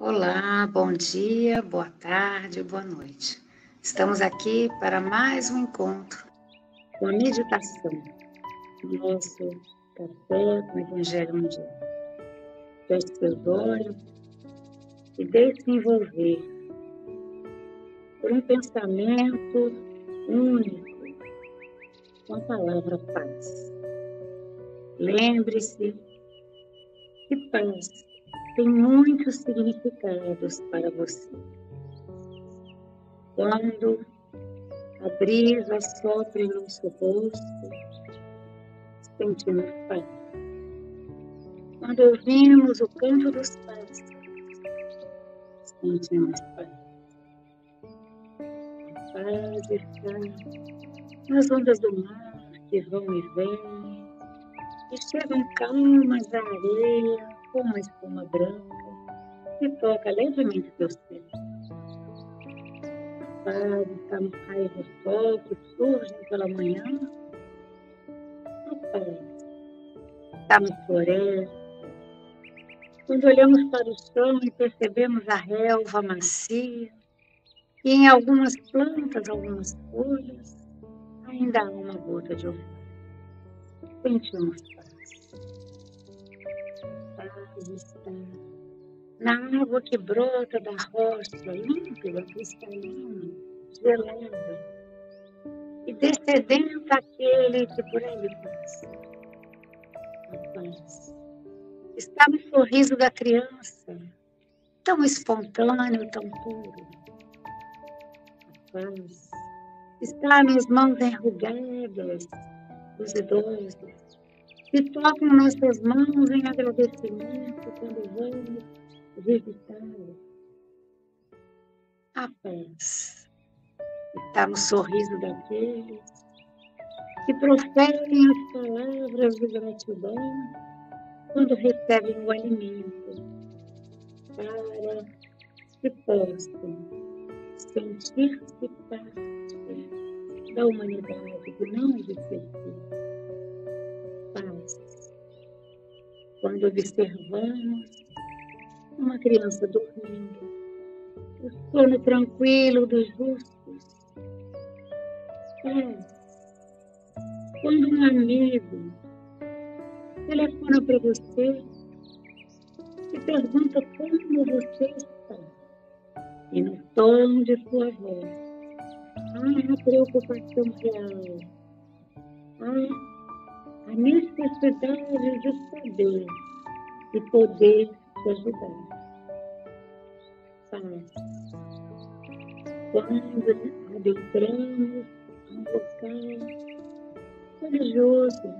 Olá, bom dia, boa tarde, boa noite. Estamos aqui para mais um encontro com a meditação do nosso café com o Evangelho Mundial. Feche seus olhos e deixe-se envolver por um pensamento único com a palavra paz. Lembre-se que paz tem muitos significados para você. Quando a brisa sopra em nosso rosto, sentimos paz. Quando ouvimos o canto dos pássaros, sentimos paz. A paz está nas ondas do mar que vão e vêm, e chegam calmas à areia, com uma espuma branca que toca levemente teus pés. Está nos raios do sol que surgem pela manhã. A paz está na floresta. Quando olhamos para o chão e percebemos a relva macia, e em algumas plantas, algumas folhas, ainda há uma gota de orvalho. Sentimos na água que brota da rocha, límpida, cristalina, gelada, e descendendo aquele que por ali passa. A paz está no sorriso da criança, tão espontâneo, tão puro. A paz está nas mãos enrugadas dos idosos, que tocam nossas mãos em agradecimento quando vamos visitá-lo. A paz está no sorriso daqueles que proferem as palavras de gratidão quando recebem o alimento, para que possam sentir-se parte da humanidade que não lhes serviu quando observamos uma criança dormindo, o sono tranquilo dos justos. É, quando um amigo telefona para você e pergunta como você está, e no tom de sua voz, há a preocupação real, há a necessidade de saber e poder te ajudar. Paz. Quando adentramos um local religioso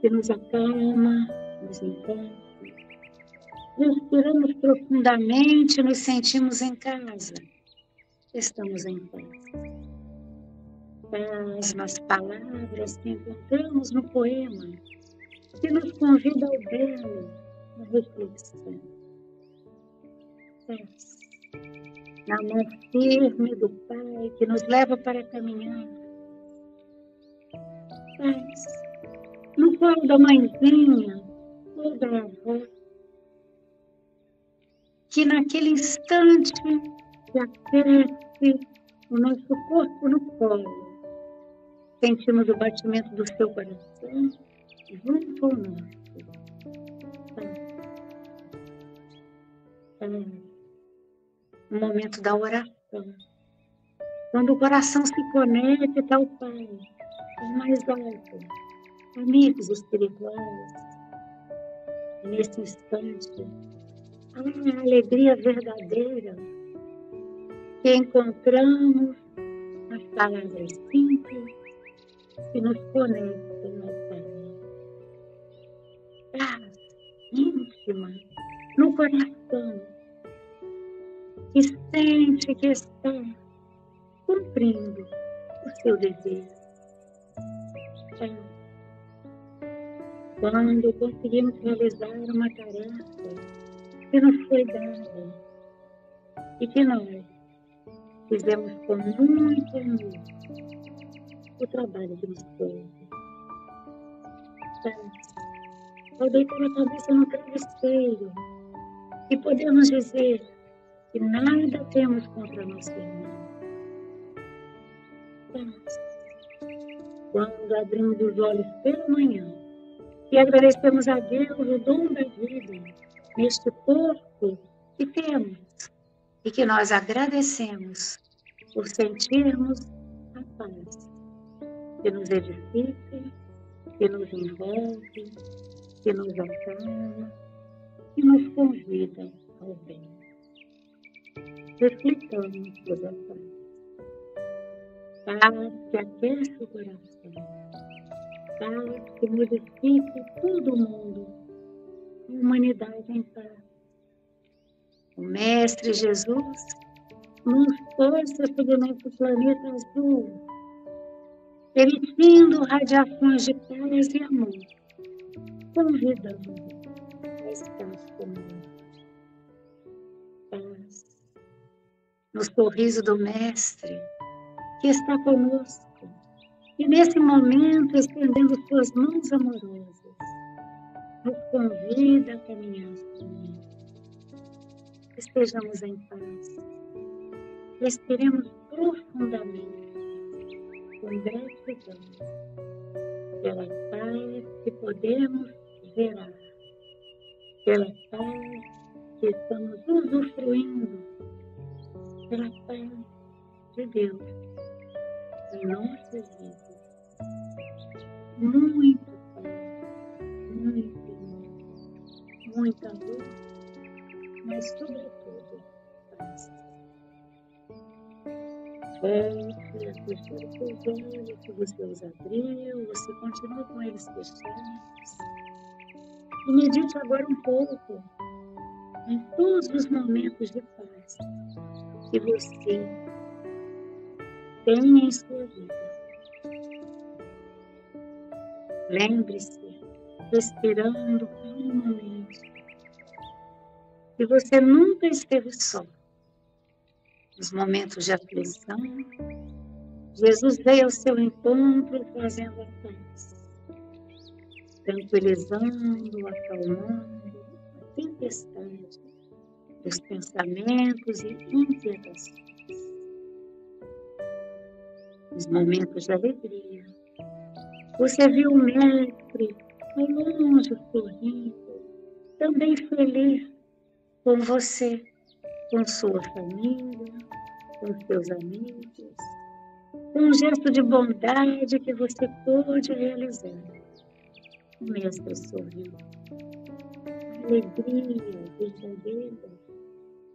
que nos acalma, nos encanta, respiramos profundamente, nos sentimos em casa, estamos em paz nas palavras que encontramos no poema, que nos convida ao belo, à reflexão. Paz na mão firme do Pai que nos leva para caminhar. Paz no colo da mãezinha ou da avó, que naquele instante se aquece o nosso corpo no colo Sentimos o batimento do seu coração junto ao nosso. O momento da oração. Quando o coração se conecta ao Pai, ao mais alto, amigos espirituais, nesse instante, há a alegria verdadeira que encontramos nas palavras simples que nos conectam ao Pai. Paz íntima no coração que sente que está cumprindo o seu desejo. Quando conseguimos realizar uma tarefa que nos foi dada e que nós fizemos com muito amor o trabalho do esposo. Ao deitar a cabeça no travesseiro, E podemos dizer que nada temos contra nosso irmão. Quando abrimos os olhos pela manhã e agradecemos a Deus o dom da vida neste corpo que temos e que nós agradecemos por sentirmos a paz que nos edifica, que nos envolve, que nos acalma, que nos convida ao bem. Reflitamos sobre a paz. Paz que aquece o coração. Paz que modifica todo o mundo. A humanidade em paz. O Mestre Jesus nos força sobre nosso planeta azul, emitindo radiações de paz e amor, convidando a estar conosco. Paz. No sorriso do Mestre, que está conosco, e nesse momento estendendo suas mãos amorosas, nos convida a caminhar conosco. Estejamos em paz respiremos profundamente, com gratidão, pela paz que podemos gerar, pela paz que estamos usufruindo, pela paz de Deus. Em nossas vidas. Muito paz, muito, muita luz, mas sobretudo As fecharam seus olhos, se você os abriu, você continua com eles fechados. E medite agora um pouco em todos os momentos de paz que você tem em sua vida. Lembre-se, respirando calmamente, que você nunca esteve só nos momentos de aflição, Jesus veio ao seu encontro trazendo a paz, tranquilizando, acalmando a tempestade dos pensamentos e inquietações. Nos momentos de alegria, você viu o Mestre ao longe sorrindo, também feliz com você com sua família, com seus amigos, um gesto de bondade que você pôde realizar. O mestre sorriu. Alegria verdadeira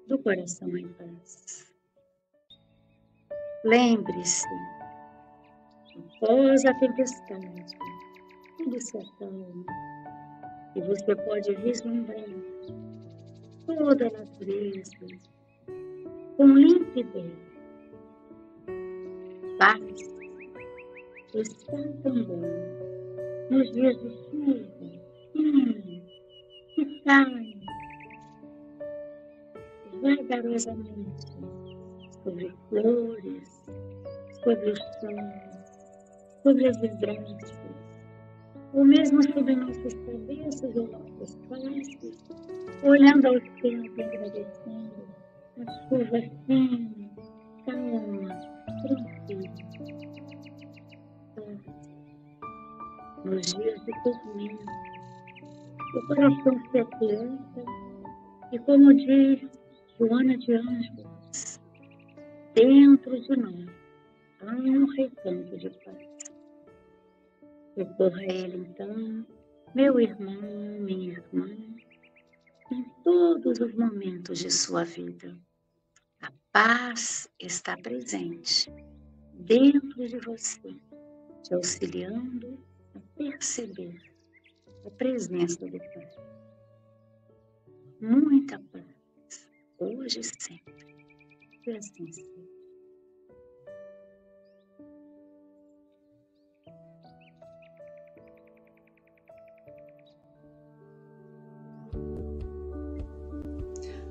do coração em paz. Lembre-se, após a tempestade, tudo se acalma e você pode vislumbrar toda a natureza com limpidez. Paz está também nos dias de chuva, hum, que caem vagarosamente sobre flores, sobre o chão, sobre as vidraças, ou mesmo sobre nossas cabeças ou nossas faces, olhando ao céu e agradecendo a chuva fina, calma, tranquila. Nos dias de tormento, o coração se aquieta e, como diz Joana de Anjos, dentro de nós há um recanto de paz. Recorra a Ele, então, meu irmão, minha irmã, em todos os momentos de sua vida. A paz está presente dentro de você, te auxiliando a perceber a presença do Pai. Muita paz, hoje e sempre. Que assim seja.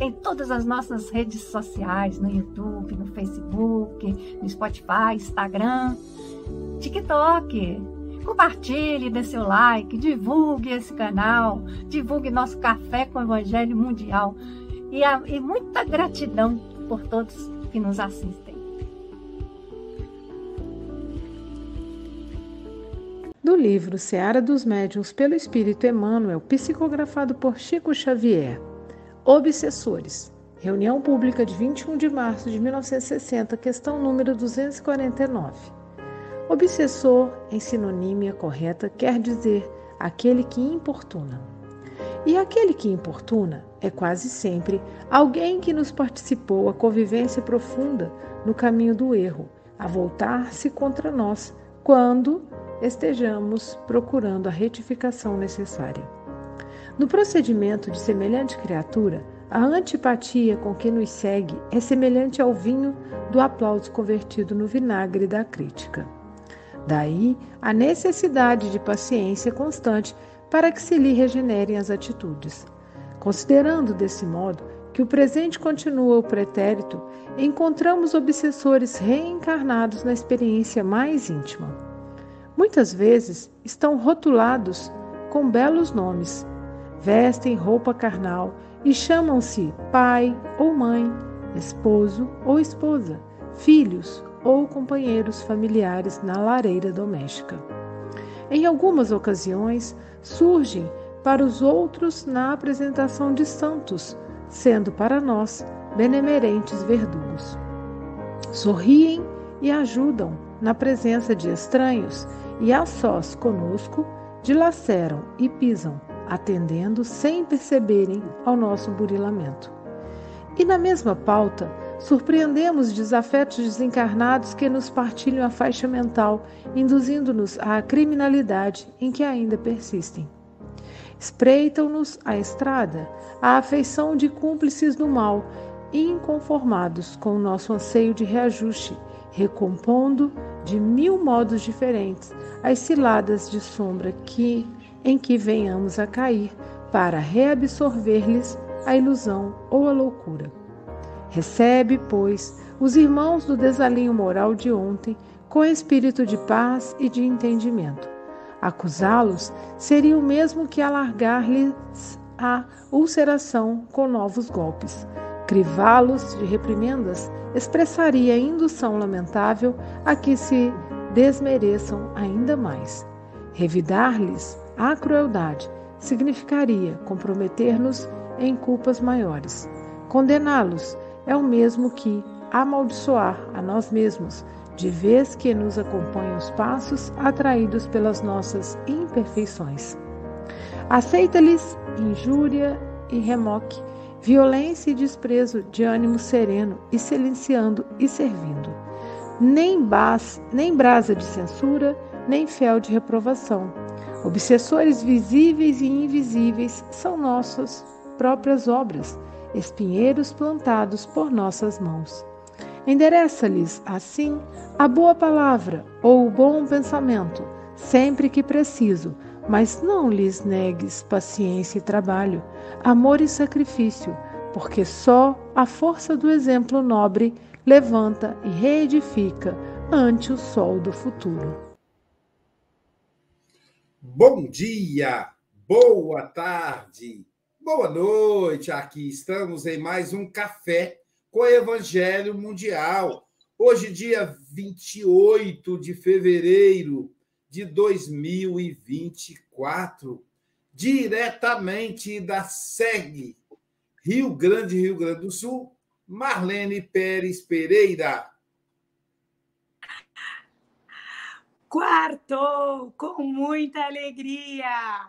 em todas as nossas redes sociais, no YouTube, no Facebook, no Spotify, Instagram, TikTok. Compartilhe, dê seu like, divulgue esse canal, divulgue nosso Café com o Evangelho Mundial. E, a, e muita gratidão por todos que nos assistem. do livro Seara dos Médiuns pelo Espírito Emmanuel, psicografado por Chico Xavier. Obsessores. Reunião pública de 21 de março de 1960, questão número 249. Obsessor, em sinonímia correta, quer dizer aquele que importuna. E aquele que importuna é quase sempre alguém que nos participou a convivência profunda no caminho do erro, a voltar-se contra nós, quando estejamos procurando a retificação necessária. No procedimento de semelhante criatura, a antipatia com que nos segue é semelhante ao vinho do aplauso convertido no vinagre da crítica. Daí a necessidade de paciência constante para que se lhe regenerem as atitudes. Considerando desse modo que o presente continua o pretérito, encontramos obsessores reencarnados na experiência mais íntima muitas vezes estão rotulados com belos nomes, vestem roupa carnal e chamam-se pai ou mãe, esposo ou esposa, filhos ou companheiros familiares na lareira doméstica. Em algumas ocasiões, surgem para os outros na apresentação de santos, sendo para nós benemerentes verdugos. Sorriem e ajudam na presença de estranhos e a sós conosco dilaceram e pisam, atendendo sem perceberem ao nosso burilamento. E na mesma pauta, surpreendemos desafetos desencarnados que nos partilham a faixa mental, induzindo-nos à criminalidade em que ainda persistem. Espreitam-nos a estrada a afeição de cúmplices do mal, inconformados com o nosso anseio de reajuste, recompondo de mil modos diferentes as ciladas de sombra que em que venhamos a cair para reabsorver-lhes a ilusão ou a loucura. Recebe, pois, os irmãos do desalinho moral de ontem com espírito de paz e de entendimento. Acusá-los seria o mesmo que alargar-lhes a ulceração com novos golpes. Crivá-los de reprimendas expressaria indução lamentável a que se desmereçam ainda mais. Revidar-lhes a crueldade significaria comprometer-nos em culpas maiores. Condená-los é o mesmo que amaldiçoar a nós mesmos, de vez que nos acompanham os passos atraídos pelas nossas imperfeições. Aceita-lhes injúria e remoque, violência e desprezo de ânimo sereno e silenciando e servindo nem, bas, nem brasa de censura, nem fel de reprovação. Obsessores visíveis e invisíveis são nossas próprias obras, espinheiros plantados por nossas mãos. Endereça-lhes, assim, a boa palavra ou o bom pensamento, sempre que preciso, mas não lhes negues paciência e trabalho, amor e sacrifício, porque só a força do exemplo nobre levanta e reedifica ante o sol do futuro. Bom dia, boa tarde, boa noite. Aqui estamos em mais um café com o Evangelho Mundial. Hoje, dia 28 de fevereiro de 2024, diretamente da SEG, Rio Grande, Rio Grande do Sul, Marlene Pérez Pereira. Quarto, com muita alegria.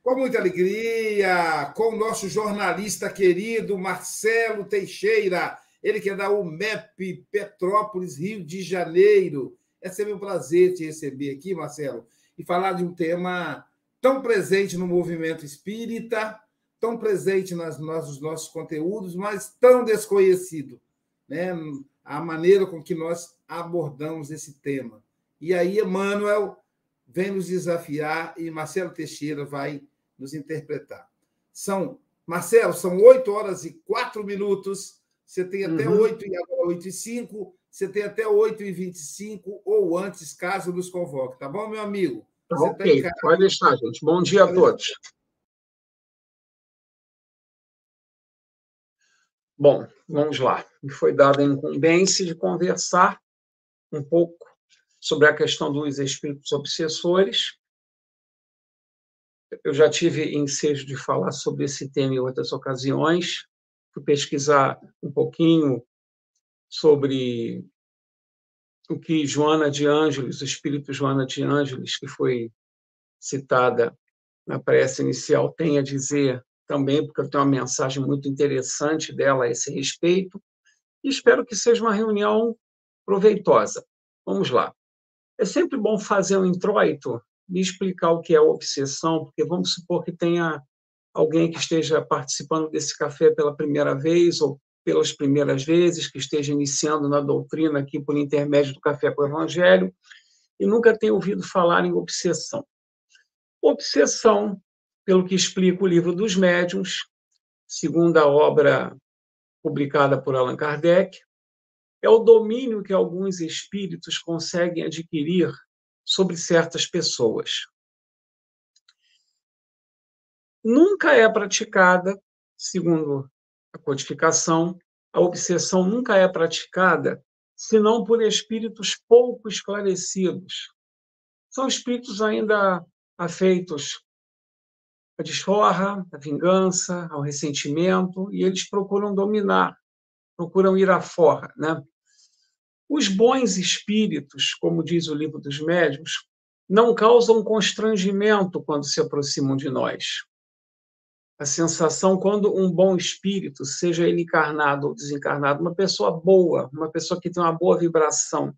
Com muita alegria, com o nosso jornalista querido Marcelo Teixeira, ele que é da UMEP Petrópolis, Rio de Janeiro. É sempre um prazer te receber aqui, Marcelo, e falar de um tema tão presente no movimento espírita, tão presente nas, nos nossos conteúdos, mas tão desconhecido. né, a maneira com que nós abordamos esse tema. E aí, Emmanuel vem nos desafiar e Marcelo Teixeira vai nos interpretar. São, Marcelo, são oito horas e quatro minutos. Você tem até Uhum. oito e agora oito e cinco. Você tem até oito e vinte e cinco ou antes, caso nos convoque. Tá bom, meu amigo? Você tá Ok, casa. pode deixar, gente. Bom dia a todos. Bom, vamos lá. Me foi dada a incumbência de conversar um pouco sobre a questão dos espíritos obsessores. Eu já tive ensejo de falar sobre esse tema em outras ocasiões. Fui pesquisar um pouquinho sobre o que Joana de Ângeles, o espírito Joana de Ângeles, que foi citada na prece inicial, tem a dizer também, porque eu tenho uma mensagem muito interessante dela a esse respeito, e espero que seja uma reunião proveitosa. Vamos lá. É sempre bom fazer um introito e explicar o que é obsessão, porque vamos supor que tenha alguém que esteja participando desse café pela primeira vez ou pelas primeiras vezes, que esteja iniciando na doutrina aqui por intermédio do Café com o Evangelho e nunca tenha ouvido falar em obsessão. Obsessão, pelo que explica o livro dos médiuns, segundo a obra publicada por Allan Kardec, é o domínio que alguns espíritos conseguem adquirir sobre certas pessoas. Nunca é praticada, segundo a codificação, a obsessão nunca é praticada senão por espíritos pouco esclarecidos. São espíritos ainda afeitos à desforra, à vingança, ao ressentimento, e eles procuram dominar, procuram ir à forra. Né? Os bons espíritos, como diz o livro dos médiuns, não causam constrangimento quando se aproximam de nós. A sensação, quando um bom espírito, seja ele encarnado ou desencarnado, uma pessoa boa, uma pessoa que tem uma boa vibração,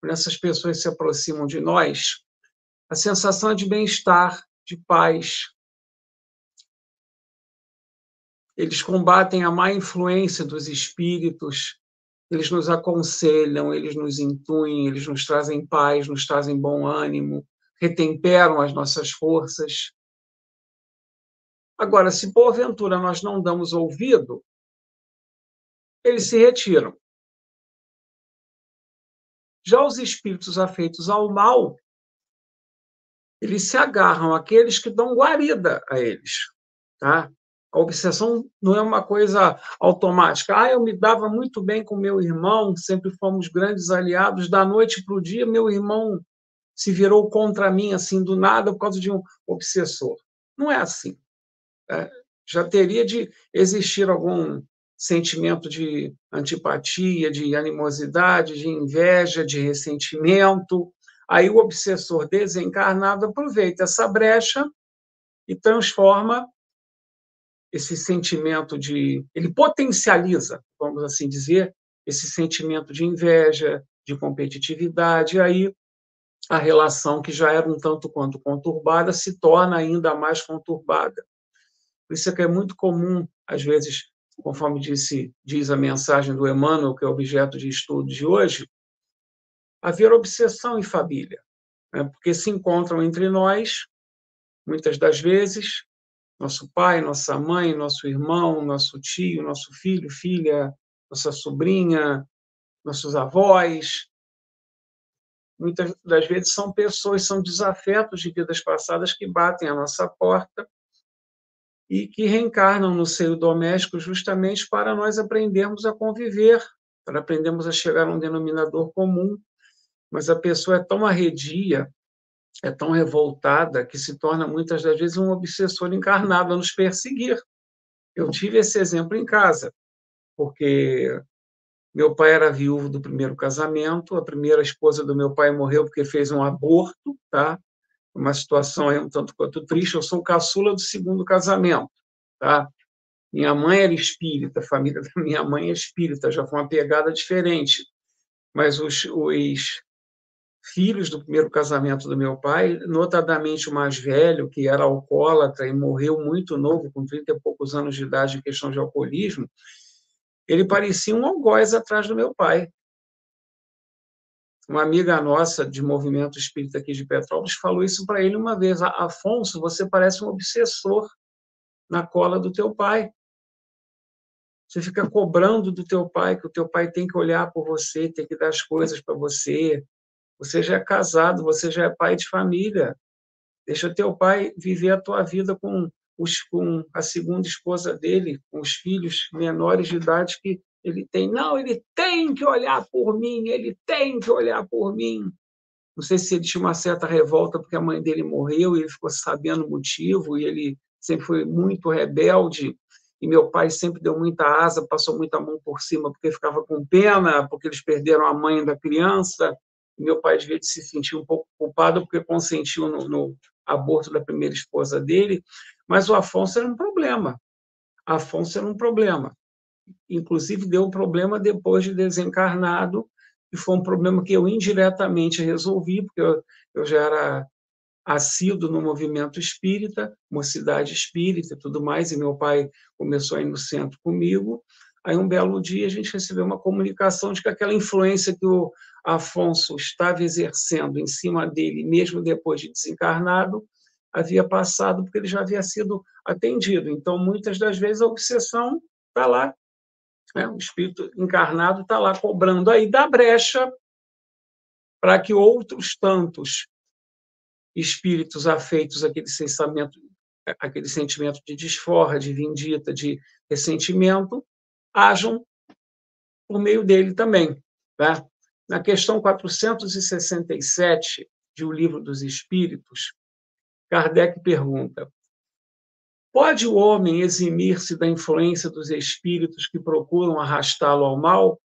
quando essas pessoas se aproximam de nós, a sensação é de bem-estar, de paz. Eles combatem a má influência dos espíritos, eles nos aconselham, eles nos intuem, eles nos trazem paz, nos trazem bom ânimo, retemperam as nossas forças. Agora, se porventura nós não damos ouvido, eles se retiram. Já os espíritos afeitos ao mal, eles se agarram àqueles que dão guarida a eles. Tá? A obsessão não é uma coisa automática. Ah, eu me dava muito bem com meu irmão, sempre fomos grandes aliados. Da noite para o dia, meu irmão se virou contra mim, assim, do nada, por causa de um obsessor. Não é assim. É, já teria de existir algum sentimento de antipatia, de animosidade, de inveja, de ressentimento. Aí o obsessor desencarnado aproveita essa brecha e transforma esse sentimento de. Ele potencializa, vamos assim dizer, esse sentimento de inveja, de competitividade, e aí a relação que já era um tanto quanto conturbada se torna ainda mais conturbada. Por isso é que é muito comum, às vezes, conforme disse, diz a mensagem do Emmanuel, que é objeto de estudo de hoje, haver obsessão em família, né? porque se encontram entre nós, muitas das vezes, nosso pai, nossa mãe, nosso irmão, nosso tio, nosso filho, filha, nossa sobrinha, nossos avós. Muitas das vezes são pessoas, são desafetos de vidas passadas que batem à nossa porta e que reencarnam no seio doméstico justamente para nós aprendermos a conviver, para aprendermos a chegar a um denominador comum. Mas a pessoa é tão arredia, é tão revoltada, que se torna muitas das vezes um obsessor encarnado a nos perseguir. Eu tive esse exemplo em casa, porque meu pai era viúvo do primeiro casamento, a primeira esposa do meu pai morreu porque fez um aborto, tá? uma situação aí um tanto quanto triste. Eu sou caçula do segundo casamento, tá? Minha mãe era espírita, a família da minha mãe é espírita, já foi uma pegada diferente. Mas os, os filhos do primeiro casamento do meu pai, notadamente o mais velho, que era alcoólatra e morreu muito novo, com 30 e poucos anos de idade, em questão de alcoolismo, ele parecia um algoz atrás do meu pai. Uma amiga nossa de movimento espírita aqui de Petrópolis falou isso para ele uma vez. Afonso, você parece um obsessor na cola do teu pai. Você fica cobrando do teu pai que o teu pai tem que olhar por você, tem que dar as coisas para você. Você já é casado, você já é pai de família. Deixa o teu pai viver a tua vida com, os, com a segunda esposa dele, com os filhos menores de idade que ele tem. Não, ele tem que olhar por mim, ele tem que olhar por mim. Não sei se ele tinha uma certa revolta porque a mãe dele morreu e ele ficou sabendo o motivo, e ele sempre foi muito rebelde e meu pai sempre deu muita asa, passou muita mão por cima porque ficava com pena, porque eles perderam a mãe da criança. Meu pai devia se sentir um pouco culpado porque consentiu no, no aborto da primeira esposa dele, mas o Afonso era um problema. Afonso era um problema. Inclusive deu um problema depois de desencarnado, e foi um problema que eu indiretamente resolvi, porque eu, eu já era assíduo no movimento espírita, mocidade espírita e tudo mais, e meu pai começou a ir no centro comigo. Aí, um belo dia, a gente recebeu uma comunicação de que aquela influência que o Afonso estava exercendo em cima dele, mesmo depois de desencarnado, havia passado porque ele já havia sido atendido. Então, muitas das vezes, a obsessão está lá, né? o espírito encarnado está lá cobrando aí da brecha para que outros tantos espíritos afeitos àquele sentimento, aquele sentimento de desforra, de vindita, de ressentimento, ajam por meio dele também. Tá? Na questão 467 de O Livro dos Espíritos, Kardec pergunta: Pode o homem eximir-se da influência dos espíritos que procuram arrastá-lo ao mal?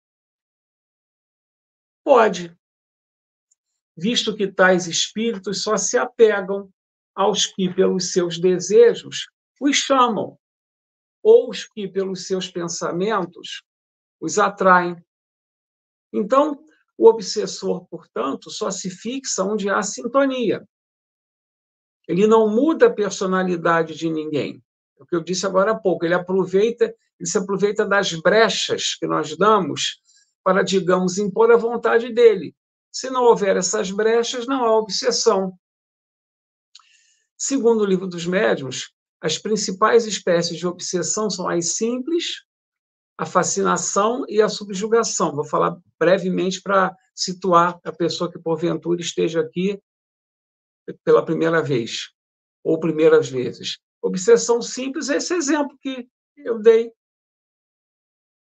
Pode, visto que tais espíritos só se apegam aos que, pelos seus desejos, os chamam, ou os que, pelos seus pensamentos, os atraem. Então, o obsessor, portanto, só se fixa onde há sintonia. Ele não muda a personalidade de ninguém. É o que eu disse agora há pouco. Ele aproveita, ele se aproveita das brechas que nós damos para, digamos, impor a vontade dele. Se não houver essas brechas, não há obsessão. Segundo o livro dos médiuns, as principais espécies de obsessão são as simples, a fascinação e a subjugação. Vou falar brevemente para situar a pessoa que porventura esteja aqui pela primeira vez ou primeiras vezes. Obsessão simples é esse exemplo que eu dei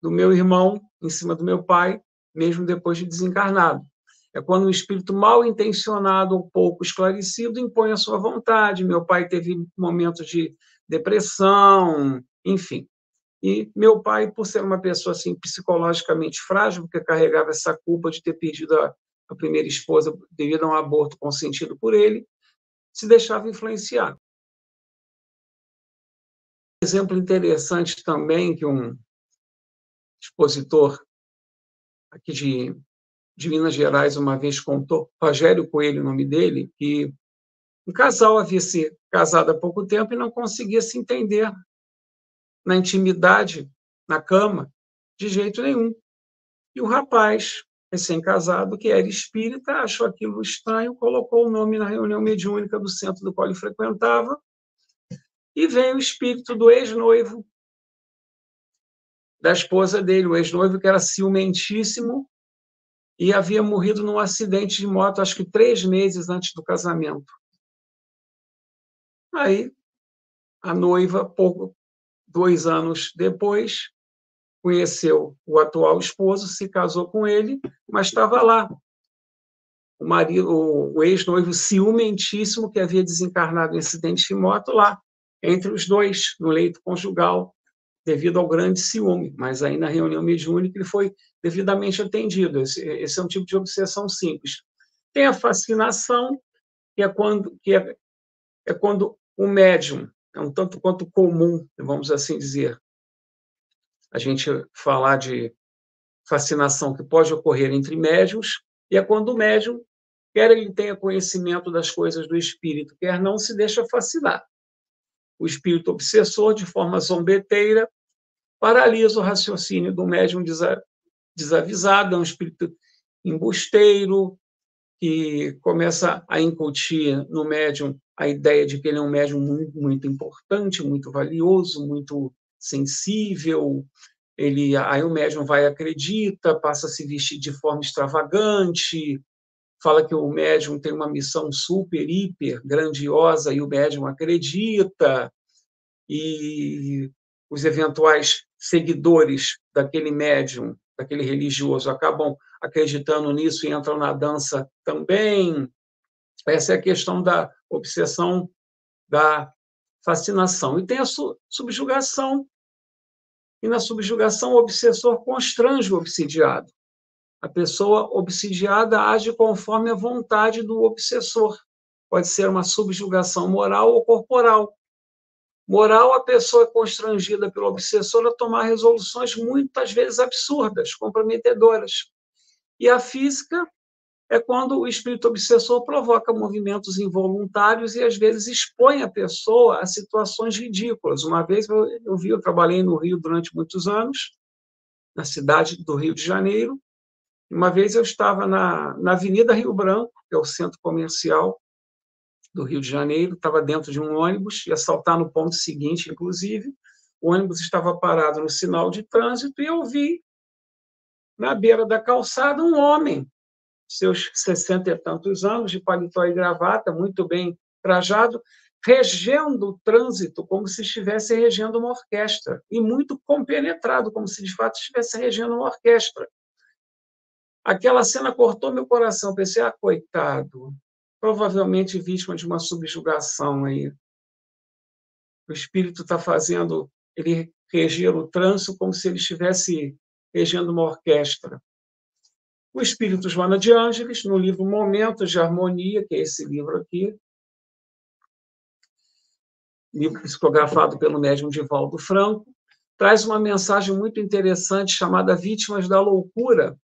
do meu irmão em cima do meu pai, mesmo depois de desencarnado. É quando um espírito mal intencionado ou pouco esclarecido impõe a sua vontade. Meu pai teve momentos de depressão, enfim. E meu pai, por ser uma pessoa assim psicologicamente frágil, porque carregava essa culpa de ter perdido a, a primeira esposa devido a um aborto consentido por ele, se deixava influenciar. Um exemplo interessante também que um expositor aqui de de Minas Gerais uma vez contou, Rogério Coelho, o nome dele, que um casal havia se casado há pouco tempo e não conseguia se entender na intimidade, na cama, de jeito nenhum. E o rapaz, recém-casado, que era espírita, achou aquilo estranho, colocou o nome na reunião mediúnica do centro do qual ele frequentava, e veio o espírito do ex-noivo da esposa dele, o ex-noivo que era ciumentíssimo e havia morrido num acidente de moto, acho que três meses antes do casamento. Aí, a noiva, pouco, dois anos depois, conheceu o atual esposo, se casou com ele, mas estava lá. O marido, o ex-noivo ciumentíssimo que havia desencarnado em acidente de moto lá, entre os dois, no leito conjugal, devido ao grande ciúme. Mas aí na reunião mediúnica ele foi devidamente atendido. Esse, é um tipo de obsessão simples. Tem a fascinação, que é quando, que é, é quando o médium, é um tanto quanto comum, vamos assim dizer, a gente falar de fascinação que pode ocorrer entre médiums, e é quando o médium, quer ele tenha conhecimento das coisas do espírito, quer não, se deixa fascinar. O espírito obsessor, de forma zombeteira, paralisa o raciocínio do médium desavisado, é um espírito embusteiro, que começa a incutir no médium a ideia de que ele é um médium muito, muito importante, muito valioso, muito sensível. Ele, aí o médium vai acredita, passa a se vestir de forma extravagante, fala que o médium tem uma missão super, hiper grandiosa e o médium acredita, e os eventuais seguidores daquele médium, daquele religioso, acabam acreditando nisso e entram na dança também. Essa é a questão da obsessão, da fascinação. E tem a subjugação. E na subjugação, o obsessor constrange o obsidiado. A pessoa obsidiada age conforme a vontade do obsessor. Pode ser uma subjugação moral ou corporal. Moral, a pessoa é constrangida pelo obsessor a tomar resoluções muitas vezes absurdas, comprometedoras. E a física é quando o espírito obsessor provoca movimentos involuntários e às vezes expõe a pessoa a situações ridículas. Uma vez eu, eu vi, eu trabalhei no Rio durante muitos anos, na cidade do Rio de Janeiro. Uma vez eu estava na, na Avenida Rio Branco, que é o centro comercial do Rio de Janeiro, estava dentro de um ônibus, ia saltar no ponto seguinte, inclusive. O ônibus estava parado no sinal de trânsito e eu vi na beira da calçada, um homem, seus sessenta e tantos anos, de paletó e gravata, muito bem trajado, regendo o trânsito como se estivesse regendo uma orquestra, e muito compenetrado, como se de fato estivesse regendo uma orquestra. Aquela cena cortou meu coração. Pensei, ah, coitado, provavelmente vítima de uma subjugação aí. O espírito está fazendo ele reger o trânsito como se ele estivesse regendo uma orquestra. O espírito Joana de Ângeles, no livro Momentos de Harmonia, que é esse livro aqui, livro psicografado pelo médium Divaldo Franco, traz uma mensagem muito interessante chamada Vítimas da Loucura,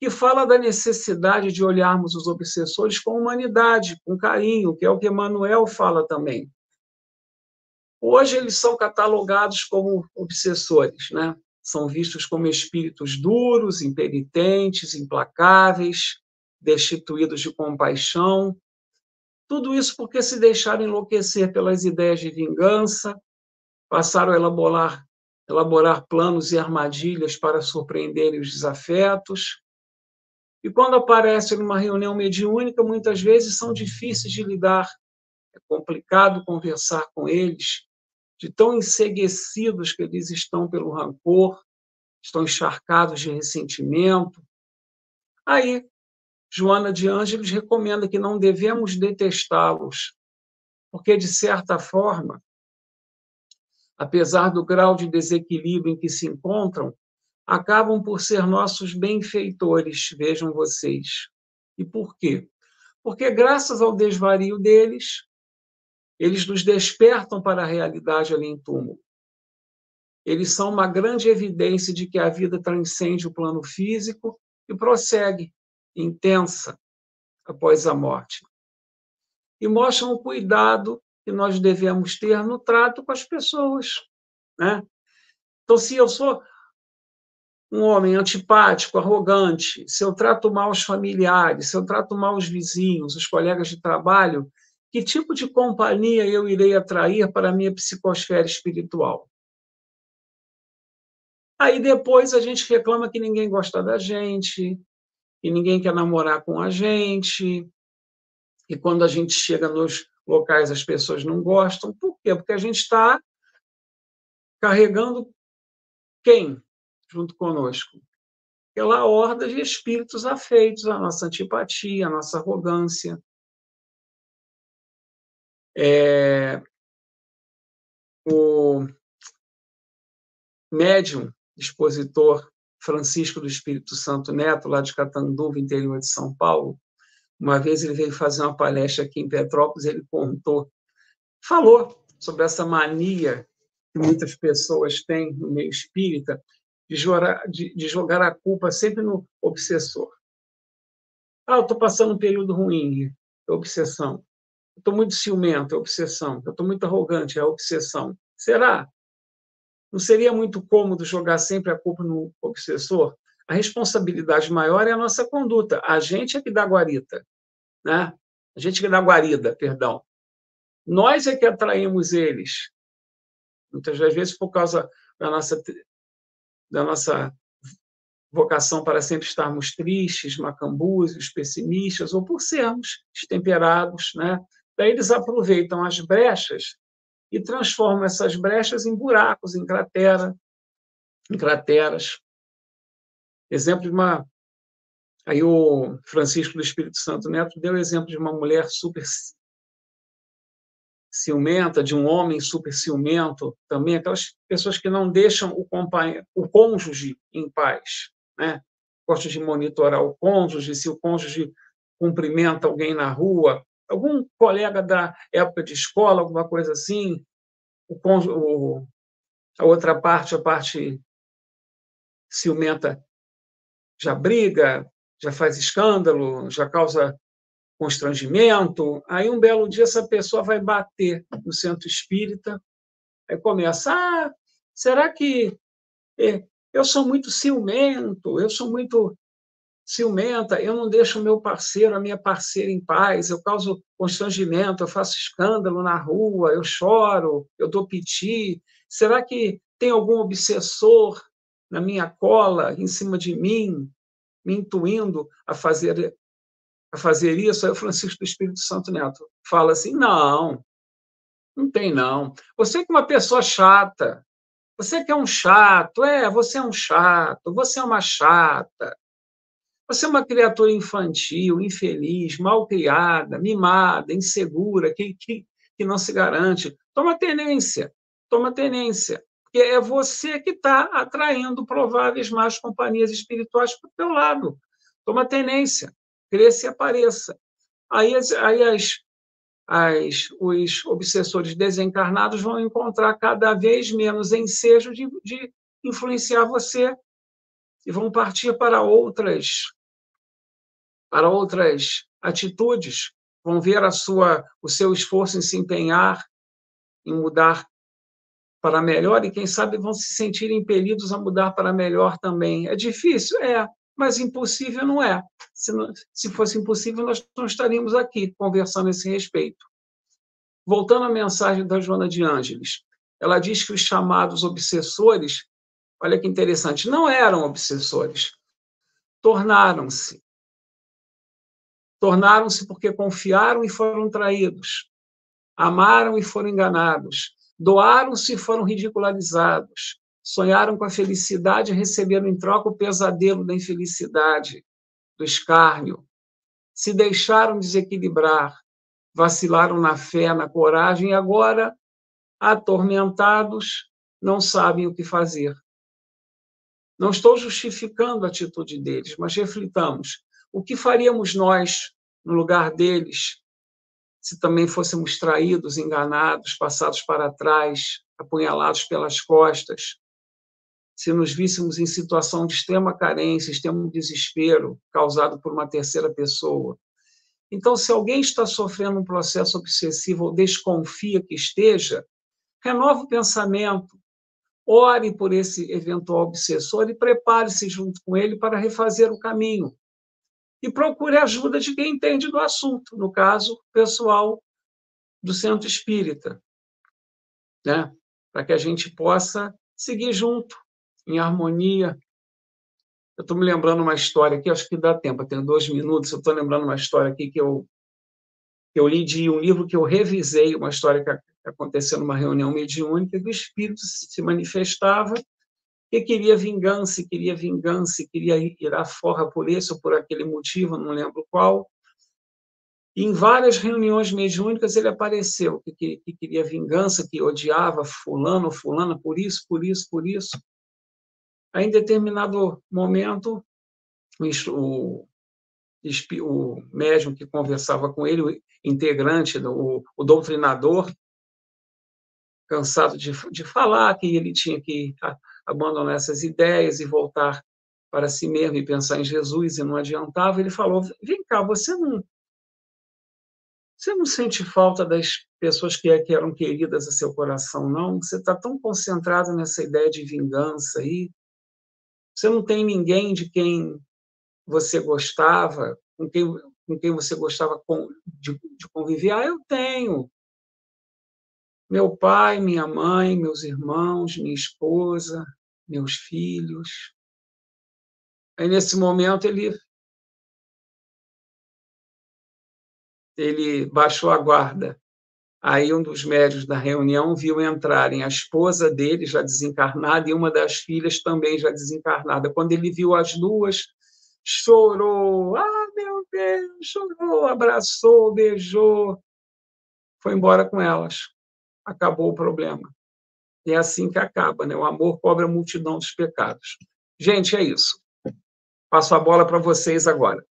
que fala da necessidade de olharmos os obsessores com humanidade, com carinho, que é o que Emmanuel fala também. Hoje eles são catalogados como obsessores, né? São vistos como espíritos duros, impenitentes, implacáveis, destituídos de compaixão. Tudo isso porque se deixaram enlouquecer pelas ideias de vingança, passaram a elaborar, elaborar planos e armadilhas para surpreenderem os desafetos. E quando aparecem numa reunião mediúnica, muitas vezes são difíceis de lidar. É complicado conversar com eles, de tão enseguecidos que eles estão pelo rancor, estão encharcados de ressentimento. Aí, Joana de Ângeles recomenda que não devemos detestá-los, porque, de certa forma, apesar do grau de desequilíbrio em que se encontram, acabam por ser nossos benfeitores, vejam vocês. E por quê? Porque, graças ao desvario deles, eles nos despertam para a realidade além túmulo. Eles são uma grande evidência de que a vida transcende o plano físico e prossegue, intensa, após a morte. E mostram o cuidado que nós devemos ter no trato com as pessoas. Né? Então, se eu sou um homem antipático, arrogante, se eu trato mal os familiares, se eu trato mal os vizinhos, os colegas de trabalho, que tipo de companhia eu irei atrair para a minha psicosfera espiritual? Aí depois a gente reclama que ninguém gosta da gente, que ninguém quer namorar com a gente, e quando a gente chega nos locais as pessoas não gostam. Por quê? Porque a gente está carregando quem junto conosco? Aquela horda de espíritos afeitos, a nossa antipatia, a nossa arrogância. É, o médium, expositor Francisco do Espírito Santo Neto, lá de Catanduva, interior de São Paulo, uma vez ele veio fazer uma palestra aqui em Petrópolis, ele contou, falou sobre essa mania que muitas pessoas têm no meio espírita de jogar, de, de jogar a culpa sempre no obsessor. Ah, eu estou passando um período ruim, obsessão estou muito ciumento, é obsessão. Estou muito arrogante, é obsessão. Será? Não seria muito cômodo jogar sempre a culpa no obsessor? A responsabilidade maior é a nossa conduta. A gente é que dá guarita, né? A gente que dá guarida, perdão. Nós é que atraímos eles. Muitas das vezes por causa da nossa da nossa vocação para sempre estarmos tristes, macambúzios, pessimistas, ou por sermos destemperados, né? Daí eles aproveitam as brechas e transformam essas brechas em buracos, em cratera, em crateras. Exemplo de uma aí o Francisco do Espírito Santo Neto deu exemplo de uma mulher super ciumenta, de um homem super ciumento, também aquelas pessoas que não deixam o, o cônjuge em paz, né? Gosto de monitorar o cônjuge, se o cônjuge cumprimenta alguém na rua, algum colega da época de escola, alguma coisa assim, o, o, a outra parte, a parte ciumenta, já briga, já faz escândalo, já causa constrangimento. Aí, um belo dia, essa pessoa vai bater no centro espírita, aí começa: ah, será que é, eu sou muito ciumento, eu sou muito ciumenta, eu não deixo o meu parceiro, a minha parceira em paz, eu causo constrangimento, eu faço escândalo na rua, eu choro, eu dou piti. Será que tem algum obsessor na minha cola, em cima de mim, me intuindo a fazer a fazer isso? Aí o Francisco do Espírito Santo Neto fala assim: não, não tem não. Você que é uma pessoa chata, você que é um chato, é, você é um chato, você é uma chata. Você é uma criatura infantil, infeliz, mal criada, mimada, insegura, que, que, que não se garante. Toma tenência, toma tenência. Porque é você que está atraindo prováveis más companhias espirituais para o teu lado. Toma tenência, cresça e apareça. Aí, aí as, as, os obsessores desencarnados vão encontrar cada vez menos ensejo de, de influenciar você e vão partir para outras para outras atitudes, vão ver a sua, o seu esforço em se empenhar, em mudar para melhor, e quem sabe vão se sentir impelidos a mudar para melhor também. É difícil? É, mas impossível não é. Se, não, se fosse impossível, nós não estaríamos aqui conversando a esse respeito. Voltando à mensagem da Joana de Ângeles, ela diz que os chamados obsessores, olha que interessante, não eram obsessores, tornaram-se Tornaram-se porque confiaram e foram traídos. Amaram e foram enganados. Doaram-se e foram ridicularizados. Sonharam com a felicidade e receberam em troca o pesadelo da infelicidade, do escárnio. Se deixaram desequilibrar, vacilaram na fé, na coragem e agora, atormentados, não sabem o que fazer. Não estou justificando a atitude deles, mas reflitamos. O que faríamos nós no lugar deles se também fôssemos traídos, enganados, passados para trás, apunhalados pelas costas? Se nos víssemos em situação de extrema carência, extremo desespero causado por uma terceira pessoa? Então, se alguém está sofrendo um processo obsessivo ou desconfia que esteja, renova o pensamento, ore por esse eventual obsessor e prepare-se junto com ele para refazer o caminho e procure ajuda de quem entende do assunto, no caso, pessoal do centro espírita, né? para que a gente possa seguir junto, em harmonia. Eu estou me lembrando uma história aqui, acho que dá tempo, tenho dois minutos, eu estou lembrando uma história aqui que eu, que eu li de um livro que eu revisei, uma história que aconteceu numa reunião mediúnica, que o espírito se manifestava que queria vingança, queria vingança, queria ir à forra por esse ou por aquele motivo, não lembro qual. Em várias reuniões mediúnicas ele apareceu, que, que, que queria vingança, que odiava fulano, fulana, por isso, por isso, por isso. Aí, em determinado momento, o, o médium que conversava com ele, o integrante, o, o doutrinador, cansado de, de falar que ele tinha que abandonar essas ideias e voltar para si mesmo e pensar em Jesus e não adiantava, ele falou: vem cá, você não Você não sente falta das pessoas que, que eram queridas a seu coração, não? Você está tão concentrado nessa ideia de vingança aí. Você não tem ninguém de quem você gostava, com quem, com quem você gostava de, de conviver? Ah, eu tenho. Meu pai, minha mãe, meus irmãos, minha esposa, meus filhos. Aí, nesse momento, ele ele baixou a guarda. Aí um dos médios da reunião viu entrarem a esposa dele, já desencarnada, e uma das filhas também já desencarnada. Quando ele viu as duas, chorou. Ah, meu Deus, chorou, abraçou, beijou. Foi embora com elas. Acabou o problema. E é assim que acaba, né? O amor cobre a multidão dos pecados. Gente, é isso. Passo a bola para vocês agora.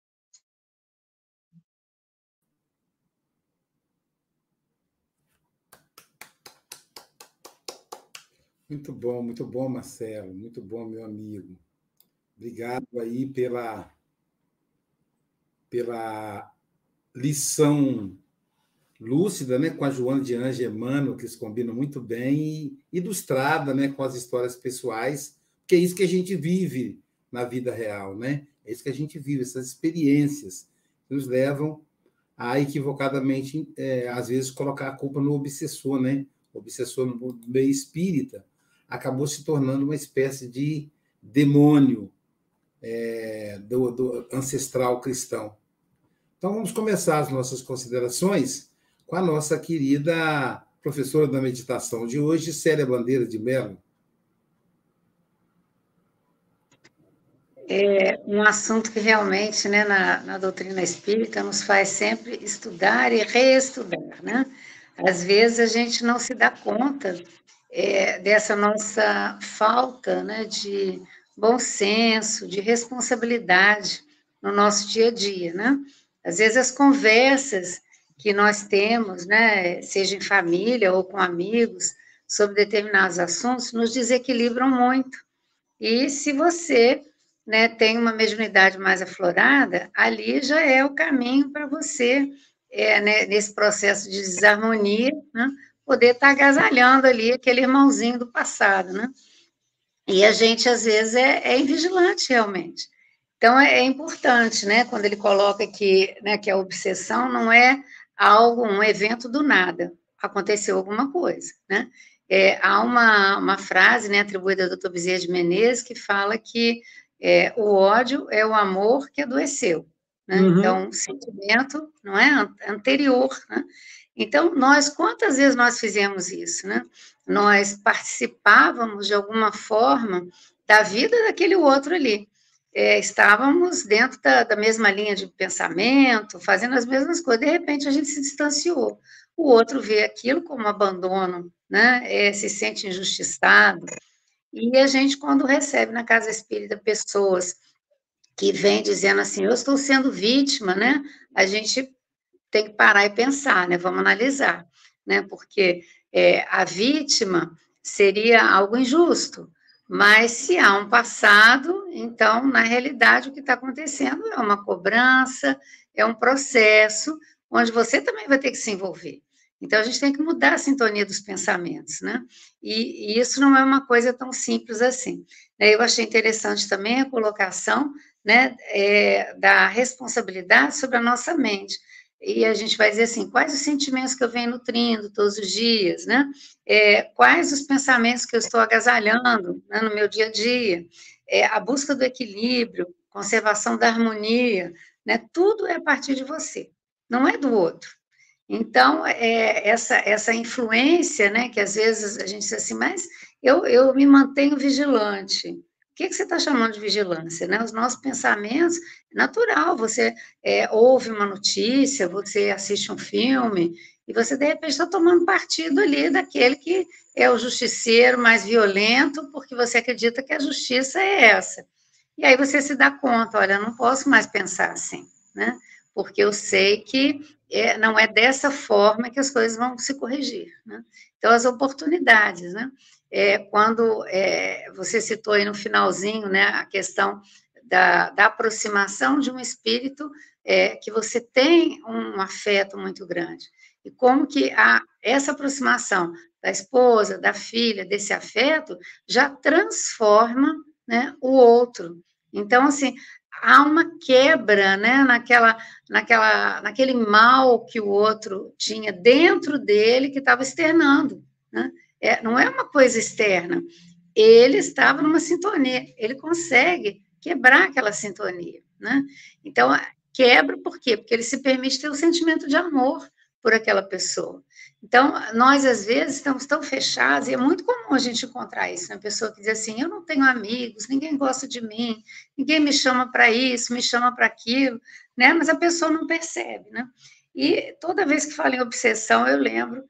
Muito bom, muito bom, Marcelo. Muito bom, meu amigo. Obrigado aí pela, pela lição lúcida, né, com a Joana de Ange Emmanuel, que eles combinam muito bem, e ilustrada, né, com as histórias pessoais, que é isso que a gente vive na vida real, né? É isso que a gente vive, essas experiências que nos levam a equivocadamente, é, às vezes, colocar a culpa no obsessor, né? O obsessor no meio espírita, acabou se tornando uma espécie de demônio é, do, do, ancestral cristão. Então, vamos começar as nossas considerações com a nossa querida professora da meditação de hoje, Célia Bandeira de Mello. É um assunto que realmente, né, na, na doutrina espírita, nos faz sempre estudar e reestudar, né? Às vezes a gente não se dá conta é, dessa nossa falta né, de bom senso, de responsabilidade no nosso dia a dia, né? Às vezes as conversas que nós temos, né, seja em família ou com amigos, sobre determinados assuntos, nos desequilibram muito. E se você né, tem uma mediunidade mais aflorada, ali já é o caminho para você, é, né, nesse processo de desarmonia, né, poder estar tá agasalhando ali aquele irmãozinho do passado, né? E a gente, às vezes, é, é invigilante, realmente. Então, é, é, importante, né, quando ele coloca aqui, né, que a obsessão não é algo, um evento do nada, aconteceu alguma coisa, né? É, há uma, uma frase, né, atribuída ao Dr. Bezerra de Menezes, que fala que é, o ódio é o amor que adoeceu, né? Uhum. Então, sentimento, não é, anterior, né? Então, nós, quantas vezes nós fizemos isso, né? Nós participávamos, de alguma forma, da vida daquele outro ali. É, estávamos dentro da, da, mesma linha de pensamento, fazendo as mesmas coisas, de repente a gente se distanciou. O outro vê aquilo como abandono, né? É, se sente injustiçado. E a gente, quando recebe na casa espírita pessoas que vêm dizendo assim, eu estou sendo vítima, né? A gente tem que parar e pensar, né? Vamos analisar, né? Porque é, a vítima seria algo injusto, mas se há um passado, então, na realidade, o que está acontecendo é uma cobrança, é um processo onde você também vai ter que se envolver. Então, a gente tem que mudar a sintonia dos pensamentos, né? E, e isso não é uma coisa tão simples assim. Eu achei interessante também a colocação né, é, da responsabilidade sobre a nossa mente e a gente vai dizer assim, quais os sentimentos que eu venho nutrindo todos os dias, né? É, quais os pensamentos que eu estou agasalhando né, no meu dia a dia? É, a busca do equilíbrio, conservação da harmonia, né? Tudo é a partir de você, não é do outro. Então, é, essa, essa influência, né, que às vezes a gente diz assim, mas eu, eu me mantenho vigilante, que, que você está chamando de vigilância? Né? Os nossos pensamentos, é natural, você é, ouve uma notícia, você assiste um filme, e você, de repente, está tomando partido ali daquele que é o justiceiro mais violento, porque você acredita que a justiça é essa. E aí você se dá conta, olha, não posso mais pensar assim, né? Porque eu sei que é, não é dessa forma que as coisas vão se corrigir, né? Então, as oportunidades, né? É, quando é, você citou aí no finalzinho, né, a questão da, da aproximação de um espírito é, que você tem um afeto muito grande. E como que a, essa aproximação da esposa, da filha, desse afeto, já transforma né, o outro. Então, assim, há uma quebra né, naquela, naquela, naquele mal que o outro tinha dentro dele que estava externando. Né? É, não é uma coisa externa. Ele estava numa sintonia, ele consegue quebrar aquela sintonia. Né? Então, quebra por quê? Porque ele se permite ter o sentimento de amor por aquela pessoa. Então, nós, às vezes, estamos tão fechados, e é muito comum a gente encontrar isso, uma né? pessoa que diz assim, eu não tenho amigos, ninguém gosta de mim, ninguém me chama para isso, me chama para aquilo, né? Mas a pessoa não percebe, né? E toda vez que falo em obsessão, eu lembro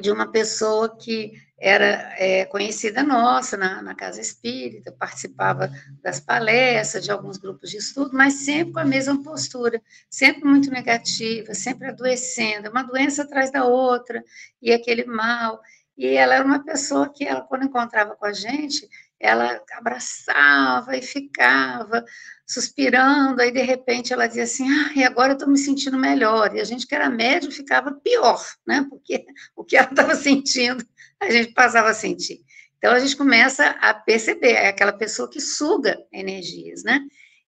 de uma pessoa que era é, conhecida nossa na, na, Casa Espírita, participava das palestras, de alguns grupos de estudo, mas sempre com a mesma postura, sempre muito negativa, sempre adoecendo, uma doença atrás da outra, e aquele mal. E ela era uma pessoa que, ela, quando encontrava com a gente, ela abraçava e ficava suspirando, aí de repente ela dizia assim, ah, e agora eu estou me sentindo melhor, e a gente que era médio ficava pior, né, porque o que ela estava sentindo, a gente passava a sentir. Então a gente começa a perceber, é aquela pessoa que suga energias, né,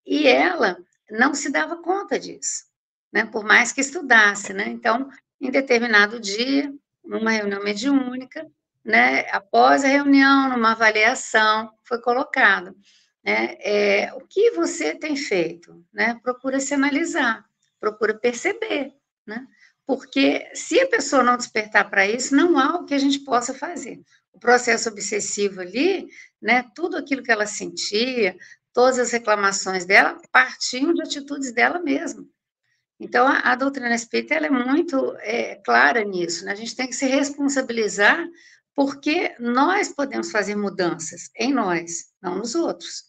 e ela não se dava conta disso, né, por mais que estudasse, né, então, em determinado dia, numa reunião mediúnica, né, após a reunião, numa avaliação, foi colocado, né, é, o que você tem feito, né, procura se analisar, procura perceber, né, porque se a pessoa não despertar para isso, não há o que a gente possa fazer. O processo obsessivo ali, né, tudo aquilo que ela sentia, todas as reclamações dela, partiam de atitudes dela mesma. Então, a, a doutrina espírita ela é muito é, clara nisso, né? a gente tem que se responsabilizar porque nós podemos fazer mudanças em nós, não nos outros.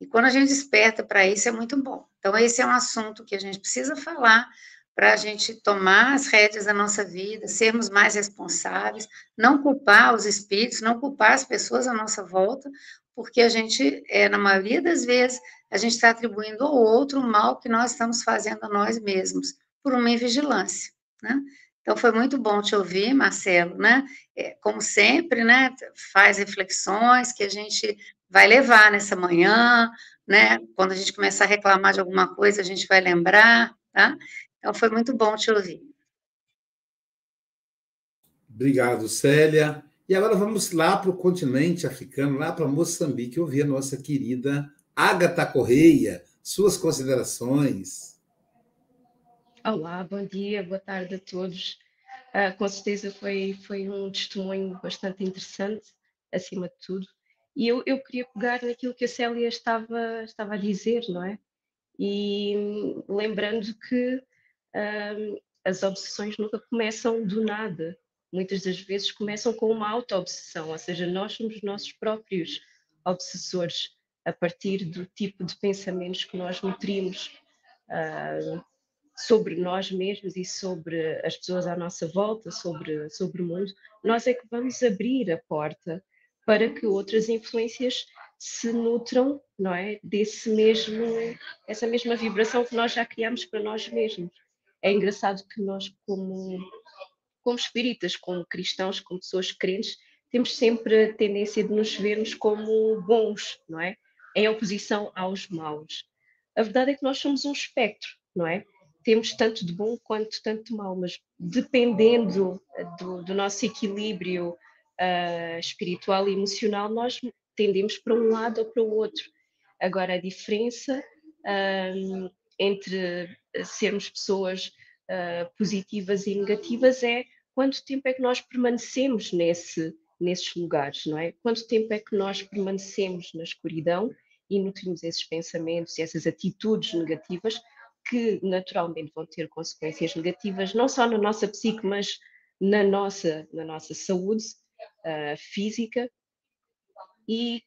E quando a gente desperta para isso, é muito bom. Então, esse é um assunto que a gente precisa falar para a gente tomar as rédeas da nossa vida, sermos mais responsáveis, não culpar os espíritos, não culpar as pessoas à nossa volta, porque a gente, é, na maioria das vezes, a gente está atribuindo ao outro o mal que nós estamos fazendo a nós mesmos, por uma invigilância, né? Então, foi muito bom te ouvir, Marcelo, né? É, como sempre, né? Faz reflexões que a gente vai levar nessa manhã, né? Quando a gente começar a reclamar de alguma coisa, a gente vai lembrar, tá? Então, foi muito bom te ouvir. Obrigado, Célia. E agora vamos lá para o continente africano, lá para Moçambique, ouvir a nossa querida Agatha Correia. Suas considerações. Olá, bom dia, boa tarde a todos. Uh, com certeza foi, foi um testemunho bastante interessante, acima de tudo. E eu, eu queria pegar naquilo que a Célia estava, estava a dizer, não é? E lembrando que uh, as obsessões nunca começam do nada. Muitas das vezes começam com uma auto-obsessão, ou seja, nós somos nossos próprios obsessores a partir do tipo de pensamentos que nós nutrimos. Uh, sobre nós mesmos e sobre as pessoas à nossa volta, sobre, sobre o mundo, nós é que vamos abrir a porta para que outras influências se nutram, não é, desse mesmo, essa mesma vibração que nós já criamos para nós mesmos. É engraçado que nós, como, como espíritas, como cristãos, como pessoas crentes, temos sempre a tendência de nos vermos como bons, não é? Em oposição aos maus. A verdade é que nós somos um espectro, não é? Temos tanto de bom quanto tanto de mal, mas dependendo do, do nosso equilíbrio uh, espiritual e emocional, nós tendemos para um lado ou para o outro. Agora, a diferença uh, entre sermos pessoas uh, positivas e negativas é quanto tempo é que nós permanecemos nesse, nesses lugares, não é? Quanto tempo é que nós permanecemos na escuridão e nutrimos esses pensamentos e essas atitudes negativas que naturalmente vão ter consequências negativas, não só na nossa psique, mas na nossa, na nossa saúde uh, física. E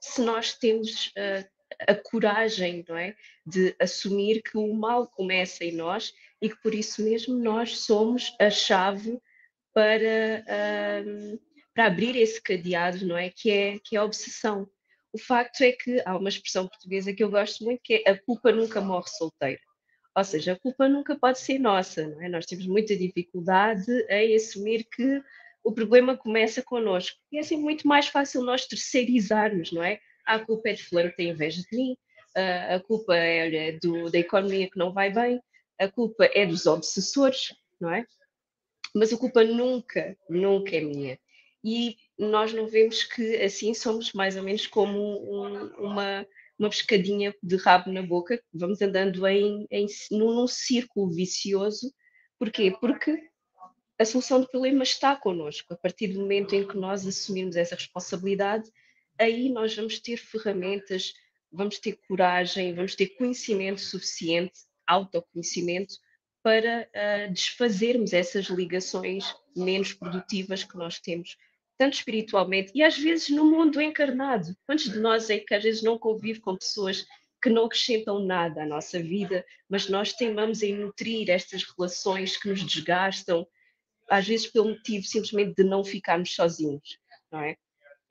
se nós temos uh, a coragem não é, de assumir que o mal começa em nós e que por isso mesmo nós somos a chave para, uh, para abrir esse cadeado, não é? Que, é? que é a obsessão. O facto é que há uma expressão portuguesa que eu gosto muito que é a culpa nunca morre solteira. Ou seja, a culpa nunca pode ser nossa, não é? Nós temos muita dificuldade em assumir que o problema começa connosco. E é assim muito mais fácil nós terceirizarmos, não é? Ah, a culpa é de fulano que tem inveja de mim, a culpa é do, da economia que não vai bem, a culpa é dos obsessores, não é? Mas a culpa nunca, nunca é minha. E nós não vemos que assim somos mais ou menos como um, uma, uma pescadinha de rabo na boca, vamos andando em, em, num, círculo vicioso. Porquê? Porque a solução do problema está connosco. A partir do momento em que nós assumirmos essa responsabilidade, aí nós vamos ter ferramentas, vamos ter coragem, vamos ter conhecimento suficiente, autoconhecimento, para uh, desfazermos essas ligações menos produtivas que nós temos, tanto espiritualmente e às vezes no mundo encarnado. Quantos de nós é que às vezes não convive com pessoas que não acrescentam nada à nossa vida, mas nós teimamos em nutrir estas relações que nos desgastam, às vezes pelo motivo simplesmente de não ficarmos sozinhos, não é?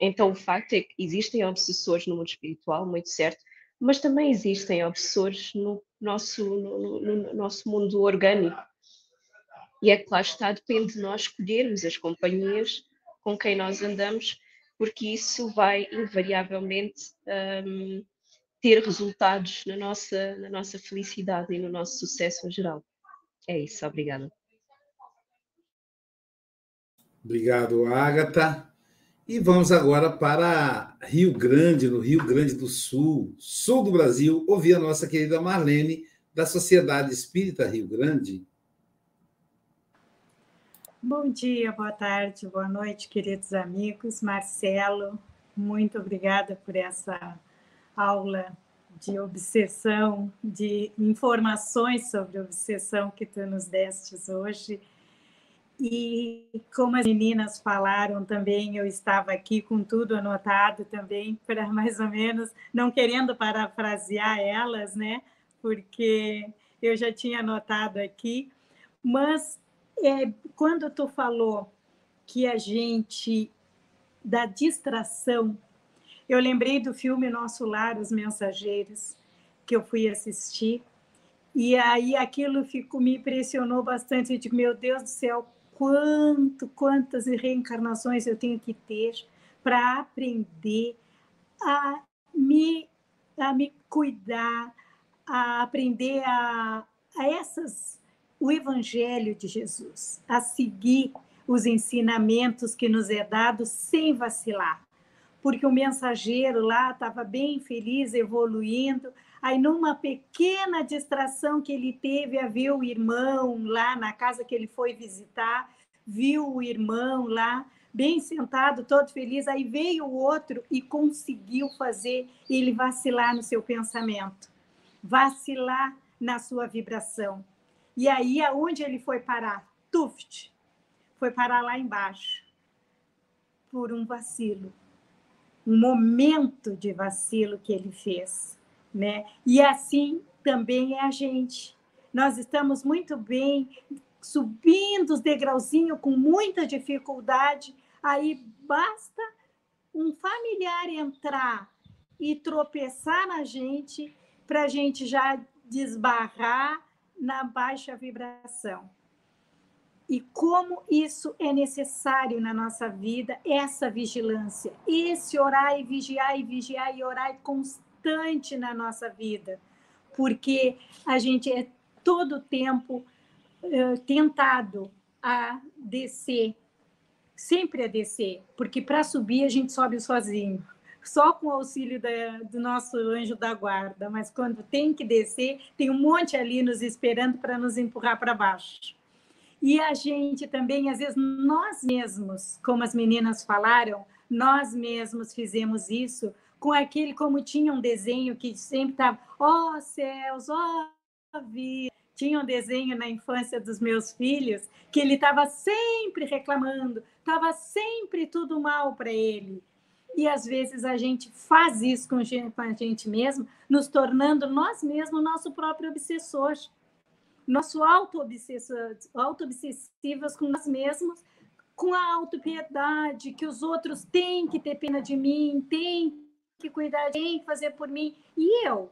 Então o facto é que existem obsessores no mundo espiritual, muito certo, mas também existem obsessores no nosso, no, no nosso mundo orgânico. E é que lá está, depende de nós escolhermos as companhias com quem nós andamos, porque isso vai invariavelmente um, ter resultados na nossa, na nossa felicidade e no nosso sucesso em geral. É isso, obrigada. Obrigado, Agatha. E vamos agora para Rio Grande, no Rio Grande do Sul, sul do Brasil, ouvir a nossa querida Marlene, da Sociedade Espírita Rio Grande. Bom dia, boa tarde, boa noite, queridos amigos. Marcelo, muito obrigada por essa aula de obsessão, de informações sobre obsessão que tu nos destes hoje. E como as meninas falaram também, eu estava aqui com tudo anotado também, para mais ou menos, não querendo parafrasear elas, né? Porque eu já tinha anotado aqui, mas é, quando tu falou que a gente da distração, eu lembrei do filme Nosso Lar, Os Mensageiros, que eu fui assistir, e aí aquilo ficou, me impressionou bastante. Eu digo, meu Deus do céu, quanto, quantas reencarnações eu tenho que ter para aprender a me, a me cuidar, a aprender a, a essas o evangelho de Jesus, a seguir os ensinamentos que nos é dado sem vacilar. Porque o mensageiro lá estava bem feliz, evoluindo, Aí, numa pequena distração que ele teve ver o irmão lá na casa que ele foi visitar, viu o irmão lá, bem sentado, todo feliz. Aí veio o outro e conseguiu fazer ele vacilar no seu pensamento, vacilar na sua vibração. E aí, aonde ele foi parar? Tuft, foi parar lá embaixo, por um vacilo, um momento de vacilo que ele fez né? E assim também é a gente. Nós estamos muito bem subindo os degrauzinhos com muita dificuldade, aí basta um familiar entrar e tropeçar na gente para a gente já desbarrar na baixa vibração. E como isso é necessário na nossa vida, essa vigilância, esse orar e vigiar e vigiar e orar constante na nossa vida, porque a gente é todo tempo uh, tentado a descer, sempre a descer, porque para subir a gente sobe sozinho, só com o auxílio da, do nosso anjo da guarda, mas quando tem que descer, tem um monte ali nos esperando para nos empurrar para baixo. E a gente também, às vezes, nós mesmos, como as meninas falaram, nós mesmos fizemos isso com aquele, como tinha um desenho que sempre estava, ó oh, céus, ó oh, vida. Tinha um desenho na infância dos meus filhos que ele estava sempre reclamando, estava sempre tudo mal para ele. E às vezes a gente faz isso com a gente mesmo, nos tornando nós mesmos nosso próprio obsessor. Nosso auto-obsessivas auto com nós mesmos, com a autopiedade, que os outros têm que ter pena de mim, têm que cuidar, tem que fazer por mim. E eu?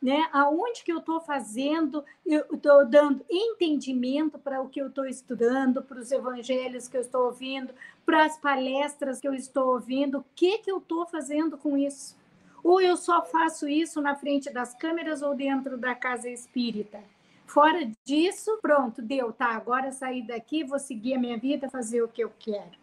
Né? Aonde que eu estou fazendo, eu estou dando entendimento para o que eu estou estudando, para os evangelhos que eu estou ouvindo, para as palestras que eu estou ouvindo, o que que eu estou fazendo com isso? Ou eu só faço isso na frente das câmeras ou dentro da casa espírita? Fora disso, pronto, deu, tá, agora saí daqui, vou seguir a minha vida, fazer o que eu quero.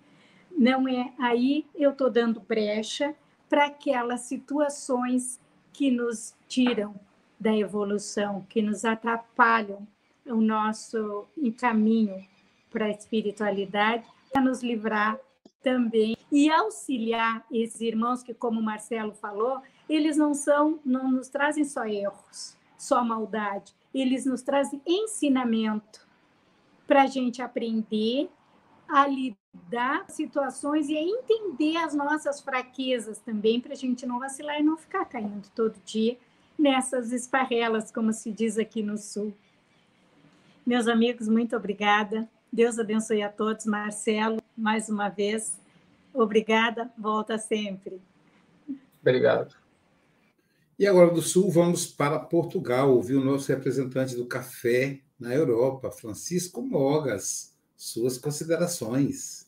Não é aí eu estou dando brecha para aquelas situações que nos tiram da evolução, que nos atrapalham o nosso caminho para a espiritualidade, para nos livrar também e auxiliar esses irmãos que, como o Marcelo falou, eles não são, não nos trazem só erros, só maldade, eles nos trazem ensinamento para a gente aprender a lidar com situações e entender as nossas fraquezas também, para a gente não vacilar e não ficar caindo todo dia nessas esparrelas, como se diz aqui no Sul. Meus amigos, muito obrigada. Deus abençoe a todos. Marcelo, mais uma vez, obrigada. Volta sempre. Obrigado. E agora do Sul, vamos para Portugal, ouvir o nosso representante do café na Europa, Francisco Mogas. Suas considerações.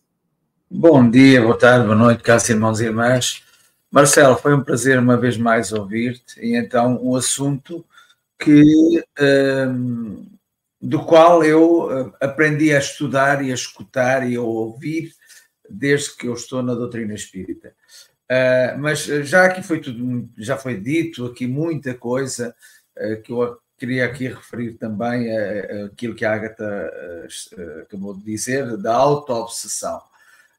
Bom dia, boa tarde, boa noite, caros irmãos e irmãs. Marcelo, foi um prazer uma vez mais ouvir-te e então um assunto que um, do qual eu hum, aprendi a estudar e a escutar e a ouvir desde que eu estou na doutrina espírita. Uh, mas já aqui foi tudo, já foi dito aqui muita coisa uh, que eu queria aqui referir também uh, aquilo que a Agatha acabou de dizer da auto-obsessão.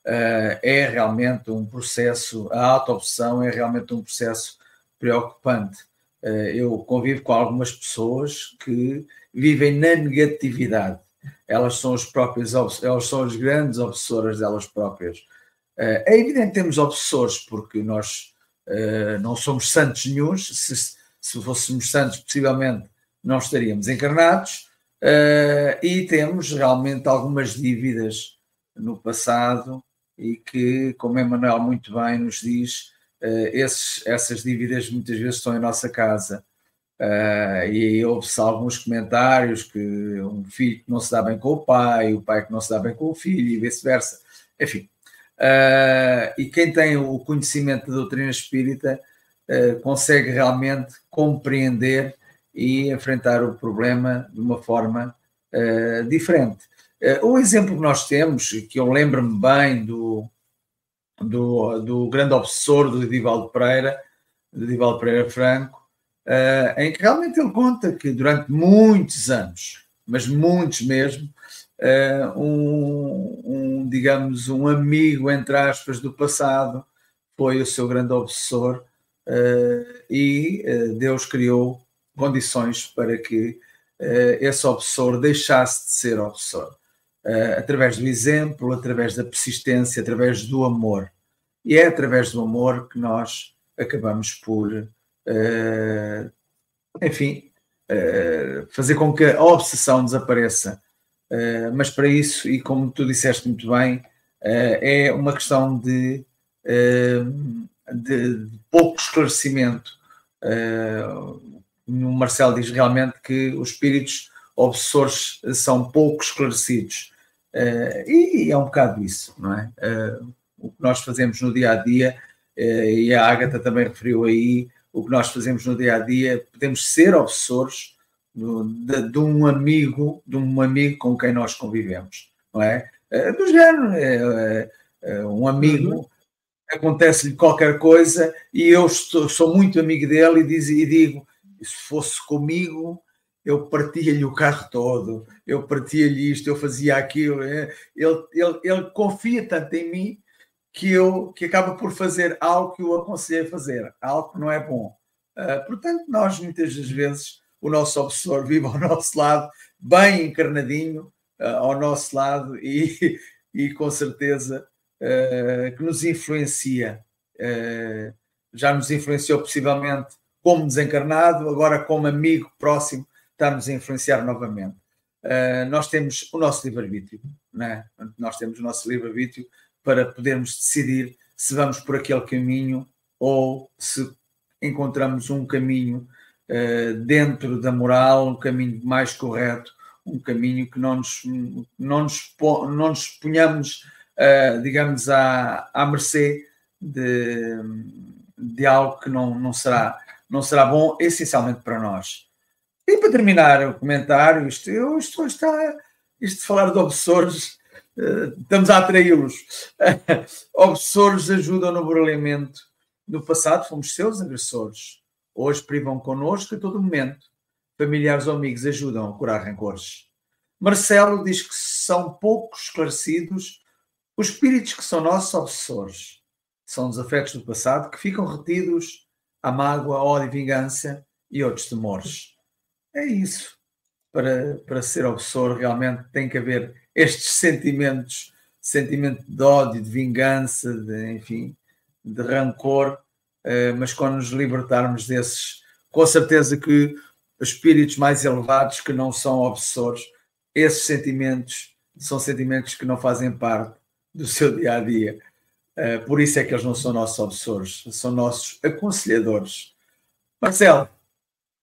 É realmente um processo, a auto-obsessão é realmente um processo preocupante. eu convivo com algumas pessoas que vivem na negatividade. Elas são os próprios, elas são as grandes obsessoras delas próprias é evidente que temos obsessores, porque nós não somos santos nenhums. Se, se fôssemos santos, possivelmente não estaríamos encarnados. E temos realmente algumas dívidas no passado e que, como Emmanuel muito bem nos diz, uh, esses, essas dívidas muitas vezes estão em nossa casa. Uh, e houve-se alguns comentários que um filho que não se dá bem com o pai, o pai que não se dá bem com o filho e vice-versa. Enfim, Uh, e quem tem o conhecimento da doutrina espírita consegue realmente compreender e enfrentar o problema de uma forma diferente. O exemplo que nós temos, que eu lembro-me bem do, do, do, grande obsessor do Edivaldo Pereira, do Edivaldo Pereira Franco, em que realmente ele conta que durante muitos anos, mas muitos mesmo, uh, um, um, digamos, um amigo, entre aspas, do passado, foi o seu grande obsessor e Deus criou condições para que esse obsessor deixasse de ser obsessor. Através do exemplo, através da persistência, através do amor. E é através do amor que nós acabamos por, enfim, fazer com que a obsessão desapareça Uh, mas para isso, e como tu disseste muito bem, uh, é uma questão de, uh, de, de pouco esclarecimento. o Marcelo diz realmente que os espíritos obsessores são pouco esclarecidos. E, e, é um bocado isso, não é? o que nós fazemos no dia a dia, e a Ágata também referiu aí, o que nós fazemos no dia a dia, podemos ser obsessores de, de, um amigo, de um amigo com quem nós convivemos, não é? do género, é, é, é um amigo, uhum. acontece-lhe qualquer coisa e eu estou, sou muito amigo dele e, diz, e digo, se fosse comigo, eu partia-lhe o carro todo, eu partia-lhe isto, eu fazia aquilo. É? Ele, ele, ele confia tanto em mim que eu que acaba por fazer algo que eu aconselho a fazer, algo que não é bom. Uh, portanto, nós muitas das vezes o nosso obsessor vive ao nosso lado, bem encarnadinho uh, ao nosso lado e, e com certeza uh, que nos influencia. Já nos influenciou possivelmente como desencarnado, agora como amigo próximo, está-nos a influenciar novamente. nós temos o nosso livre-arbítrio, é? nós temos o nosso livre-arbítrio para podermos decidir se vamos por aquele caminho ou se encontramos um caminho dentro da moral, um caminho mais correto, um caminho que não nos, não nos, não nos ponhamos, digamos, à, à mercê de, de algo que não, não, será, não será bom, essencialmente para nós. E para terminar o comentário, isto, isto, está, isto de falar de obsessores, estamos a atraí-los. obsessores ajudam no burlamento. No passado fomos seus agressores. Hoje privam connosco a todo momento. Familiares ou amigos ajudam a curar rancores. Marcelo diz que são pouco esclarecidos os espíritos que são nossos obsessores. São os afetos do passado que ficam retidos à mágoa, ódio vingança e outros temores. É isso. Para, para ser obsessor, realmente tem que haver estes sentimentos, sentimento de ódio, de vingança, de, enfim, de rancor, eh, mas quando nos libertarmos desses, com certeza que os espíritos mais elevados que não são obsessores, esses sentimentos são sentimentos que não fazem parte do seu dia a dia. Eh, por isso é que eles não são nossos obsessores, são nossos aconselhadores. Marcelo,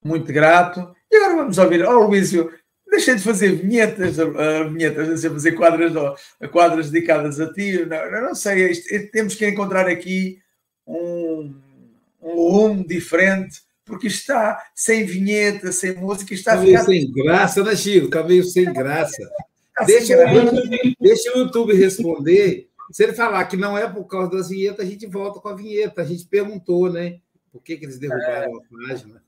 muito grato. E agora vamos ouvir. Oh, Luísio, deixei de fazer vinhetas, uh, vinhetas, deixei de fazer quadras, uh, quadras dedicadas a ti. Não, não sei, isto, temos que encontrar aqui um, um rumo diferente, porque está sem vinheta, sem música, está tá meio sem graça, né, Chico? Está meio sem graça. deixa, o, deixa o YouTube responder. Se ele falar que não é por causa das vinhetas, a gente volta com a vinheta. A gente perguntou, né? Por que, que eles derrubaram é. a página?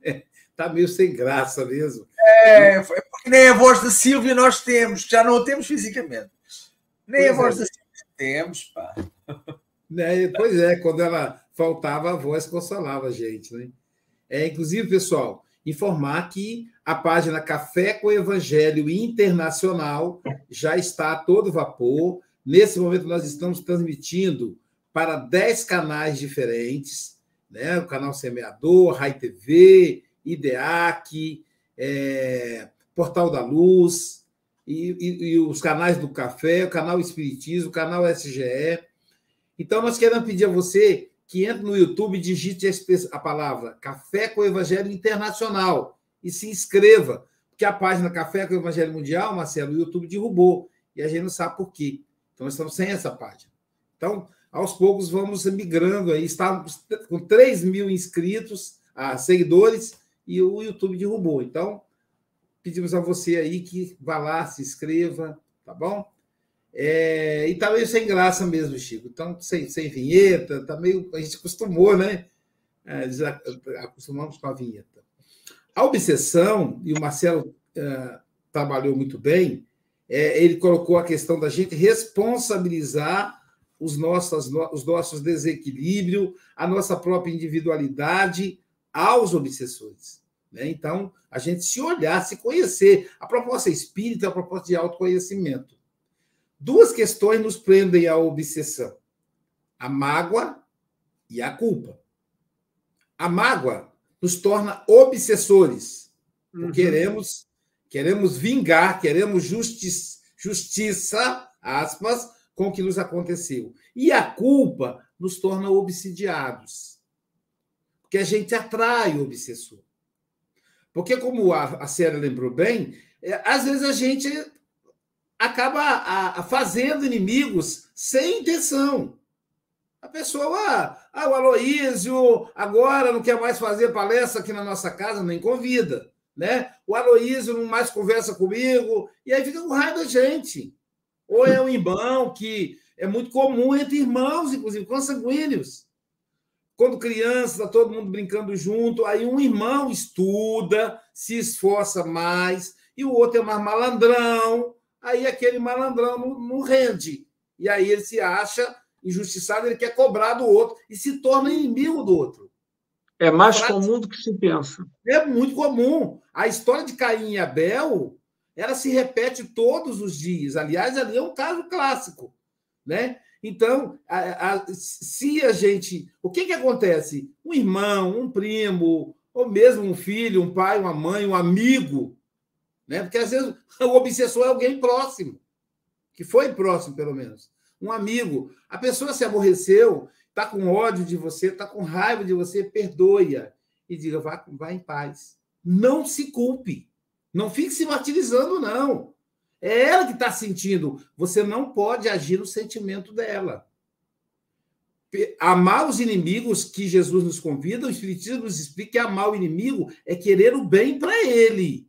Está meio sem graça mesmo. É, porque nem a voz da Silvia nós temos, já não a temos fisicamente. Nem pois a voz é. da Silvia temos, pá. Né? Pois é, quando ela faltava, a voz consolava a gente. Né? É, inclusive, pessoal, informar que a página Café com Evangelho Internacional já está a todo vapor. Nesse momento, nós estamos transmitindo para 10 canais diferentes, né? o canal Semeador, Rai TV, IDEAC, é, Portal da Luz, e, e, e, os canais do Café, o canal Espiritismo, o canal SGE. Então, nós queremos pedir a você que entre no YouTube e digite a palavra Café com Evangelho Internacional e se inscreva, porque a página Café com Evangelho Mundial, Marcelo, o YouTube derrubou, e a gente não sabe por quê. Então, nós estamos sem essa página. Então, aos poucos, vamos migrando aí. Estávamos com 3 mil inscritos, ah, seguidores, e o YouTube derrubou. Então, pedimos a você aí que vá lá, se inscreva, tá bom? É, e tá meio sem graça mesmo, Chico. Então, sem, sem vinheta, tá meio. A gente acostumou, né? É, acostumamos com a vinheta. A obsessão, e o Marcelo é, trabalhou muito bem, é, ele colocou a questão da gente responsabilizar os nossos, os nossos desequilíbrios, a nossa própria individualidade aos obsessores. Né? Então, a gente se olhar, se conhecer. A proposta espírita é a proposta de autoconhecimento. Duas questões nos prendem à obsessão: a mágoa e a culpa. A mágoa nos torna obsessores. Uhum. Queremos, queremos vingar, queremos justiça, justiça, aspas, com o que nos aconteceu. E a culpa nos torna obsidiados porque a gente atrai o obsessor. Porque, como a, a lembrou bem, é, às vezes a gente acaba a, a fazendo inimigos sem intenção. A pessoa, ah, ah, o Aloísio agora não quer mais fazer palestra aqui na nossa casa, nem convida. Né? O Aloísio não mais conversa comigo, e aí fica com raiva da gente. Ou é um irmão que é muito comum entre irmãos, inclusive consanguíneos. Quando criança, todo mundo brincando junto, aí um irmão estuda, se esforça mais, e o outro é mais malandrão, aí aquele malandrão não, não rende. E aí ele se acha injustiçado, ele quer cobrar do outro e se torna inimigo do outro. É mais comum do que se pensa. É muito comum. A história de Caim e Abel, ela se repete todos os dias. Aliás, ali é um caso clássico, né? Então, a, a, se a gente. O que, que acontece? Um irmão, um primo, ou mesmo um filho, um pai, uma mãe, um amigo, né? porque às vezes o obsessor é alguém próximo, que foi próximo, pelo menos. Um amigo. A pessoa se aborreceu, está com ódio de você, está com raiva de você, perdoa e diga, vá, vá em paz. não se culpe. Não fique se martirizando, não. É ela que está sentindo. Você não pode agir no sentimento dela. Amar os inimigos que Jesus nos convida, o Espiritismo nos explica que amar o inimigo é querer o bem para ele.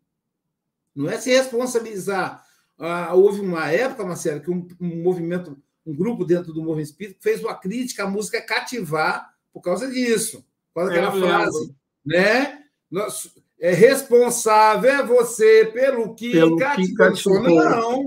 Não é se responsabilizar. Ah, houve uma época, Marcelo, que um, um, movimento, um grupo dentro do movimento espírita fez uma crítica à música cativar por causa disso. Por causa daquela é, frase. Né? É responsável é você pelo que pelo cativou. Não,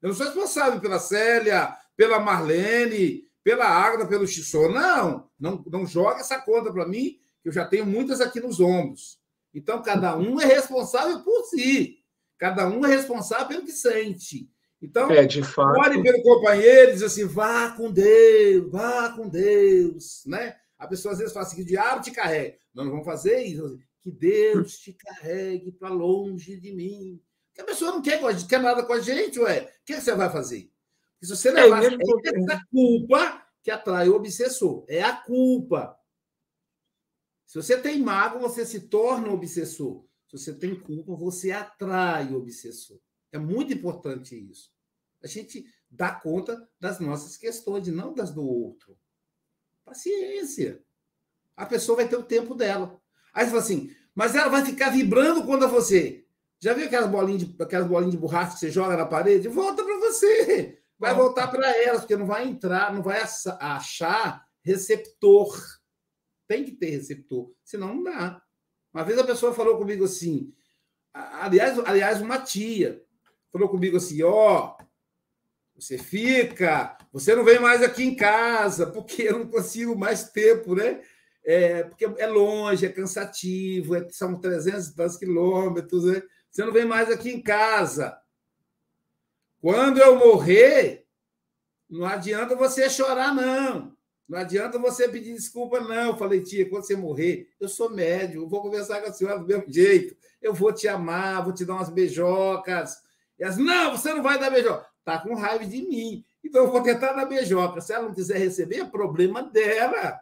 eu não sou responsável pela Célia, pela Marlene, pela Ágata, pelo Xissô. Não, não, não joga essa conta para mim, que eu já tenho muitas aqui nos ombros. Então, cada um é responsável por si. Cada um é responsável pelo que sente. Então, é, de fato. ore pelo companheiro e diz assim: vá com Deus, vá com Deus. Né? A pessoa às vezes fala assim: que o diabo te carrega. Nós não vamos fazer isso. Que Deus te carregue para longe de mim. Porque a pessoa não quer, quer nada com a gente, ué. O que você vai fazer? se você levar é, é essa culpa que atrai o obsessor. É a culpa. Se você tem mago, você se torna obsessor. Se você tem culpa, você atrai o obsessor. É muito importante isso. A gente dá conta das nossas questões, não das do outro. Paciência. A pessoa vai ter o tempo dela. Aí você fala assim, mas ela vai ficar vibrando contra você. Já viu aquelas bolinhas de, aquelas bolinhas de borracha que você joga na parede? Volta para você. Vai voltar para elas, porque não vai entrar, não vai achar receptor. Tem que ter receptor, senão não dá. Uma vez a pessoa falou comigo assim, aliás, aliás uma tia falou comigo assim, ó, oh, você fica, você não vem mais aqui em casa, porque eu não consigo mais tempo, né? É, porque é longe, é cansativo, é, são 300 quilômetros, né? você não vem mais aqui em casa. Quando eu morrer, não adianta você chorar, não. Não adianta você pedir desculpa, não. Eu falei, tia, quando você morrer, eu sou médio, vou conversar com a senhora do mesmo jeito. Eu vou te amar, vou te dar umas beijocas. E as, não, você não vai dar beijoca. Tá com raiva de mim. Então eu vou tentar dar beijoca. Se ela não quiser receber, é problema dela.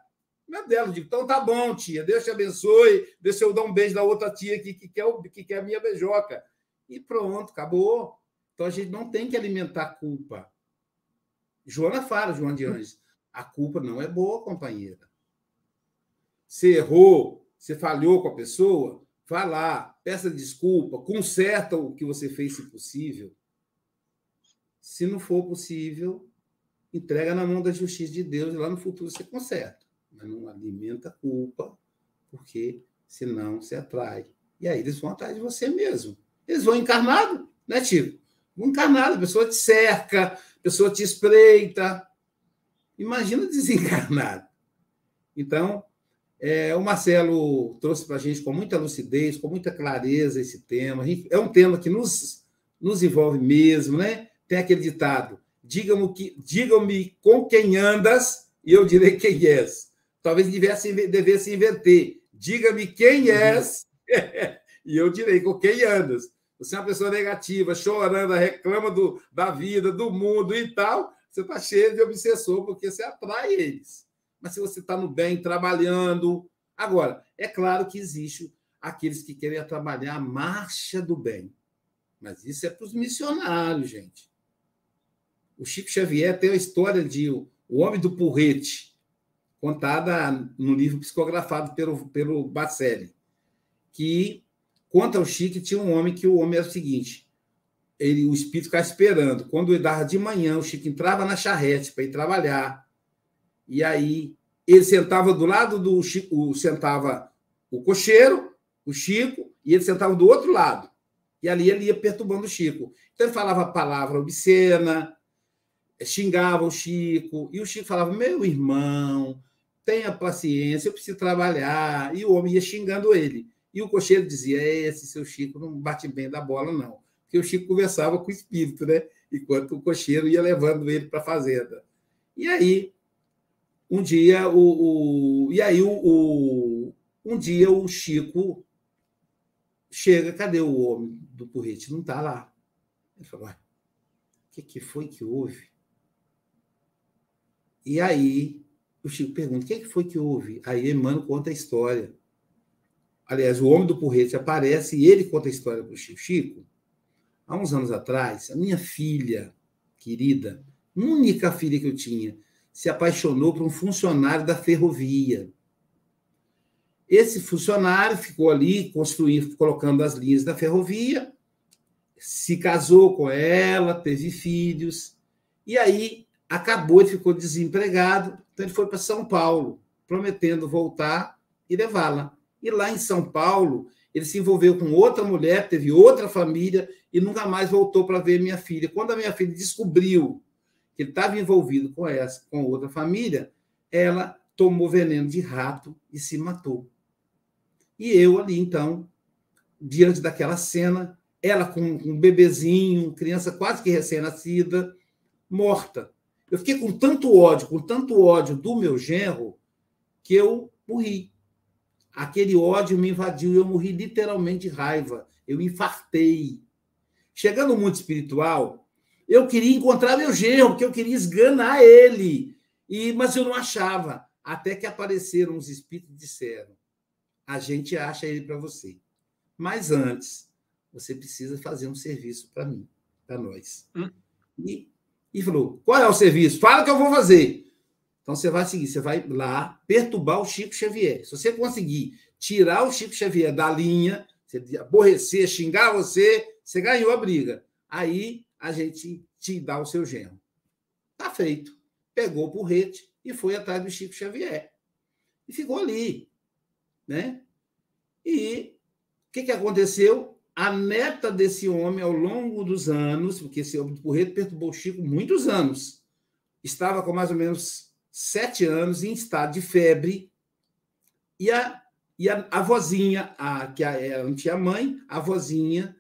Não é dela. Eu digo, então tá bom, tia, Deus te abençoe, deixa eu dar um beijo da outra tia que, que, quer, que quer a minha beijoca. E pronto, acabou. Então a gente não tem que alimentar a culpa. Joana fala, João de Anjos, a culpa não é boa, companheira. Você errou, você falhou com a pessoa, vá lá, peça desculpa, conserta o que você fez, se possível. Se não for possível, entrega na mão da justiça de Deus e lá no futuro você conserta mas não alimenta a culpa, porque senão se atrai. E aí eles vão atrás de você mesmo. Eles vão encarnado, né, Tio? Vão encarnado, a pessoa te cerca, a pessoa te espreita. Imagina desencarnado. Então, é, o Marcelo trouxe para a gente com muita lucidez, com muita clareza esse tema. é um tema que nos, nos envolve mesmo, né? Tem aquele ditado: digam-me digam com quem andas e eu direi quem és talvez devesse, devesse inverter. Diga-me quem uhum. és, e eu direi com quem andas. Você é uma pessoa negativa, chorando, reclama do, da vida, do mundo e tal, você está cheio de obsessor, porque você atrai eles. Mas se você está no bem, trabalhando. Agora, é claro que existe aqueles que querem trabalhar a marcha do bem. Mas isso é para os missionários, gente. O Chico Xavier tem a história de o homem do porrete contada no livro psicografado pelo, pelo Bacelli, que conta o Chico tinha um homem que o homem era o seguinte, ele, o espírito ficava esperando. Quando ele dava de manhã, o Chico entrava na charrete para ir trabalhar, e aí ele sentava do lado do Chico, sentava o cocheiro, o Chico, e ele sentava do outro lado. E ali ele ia perturbando o Chico. Então ele falava palavra obscena, xingava o Chico, e o Chico falava: Meu irmão, tenha paciência, eu preciso trabalhar. E o homem ia xingando ele. E o cocheiro dizia: Esse seu Chico não bate bem da bola, não. Porque o Chico conversava com o espírito, né? Enquanto o cocheiro ia levando ele para a fazenda. E aí, um dia, o, o e aí o, o, um dia o Chico chega, cadê o homem do porrete? Não está lá. Ele falou: O que, que foi que houve? E aí o Chico pergunta: o que, é que foi que houve? Aí Emmanuel conta a história. aliás, o homem do porrete aparece e ele conta a história para o Chico. Chico, há uns anos atrás, a minha filha querida, única filha que eu tinha, se apaixonou por um funcionário da ferrovia. Esse funcionário ficou ali construindo, colocando as linhas da ferrovia, se casou com ela, teve filhos, e aí acabou, ele ficou desempregado, então ele foi para São Paulo, prometendo voltar e levá-la. E lá em São Paulo, ele se envolveu com outra mulher, teve outra família e nunca mais voltou para ver minha filha. Quando a minha filha descobriu que ele estava envolvido com essa, com outra família, ela tomou veneno de rato e se matou. E eu ali, então, diante daquela cena, ela com um bebezinho, criança quase que recém-nascida, morta. Eu fiquei com tanto ódio, com tanto ódio do meu genro, que eu morri. Aquele ódio me invadiu e eu morri literalmente de raiva. Eu infartei. Chegando no mundo espiritual, eu queria encontrar meu genro, porque eu queria esganar ele. E, mas eu não achava. Até que apareceram os espíritos e disseram: a gente acha ele para você. Mas antes, você precisa fazer um serviço para mim, para nós. Hum. E, e falou: qual é o serviço? Fala que eu vou fazer. Então você vai seguir, você vai lá perturbar o Chico Xavier. Se você conseguir tirar o Chico Xavier da linha, você aborrecer, xingar você, você ganhou a briga. Aí a gente te dá o seu genro. Tá feito. Pegou o porrete e foi atrás do Chico Xavier. E ficou ali. Né? E o que, que aconteceu? A neta desse homem, ao longo dos anos, porque esse homem do porrete perturbou o Chico muitos anos, estava com mais ou menos sete anos, em estado de febre, e a, e a, a vozinha, a, que a, ela não tinha mãe, a vozinha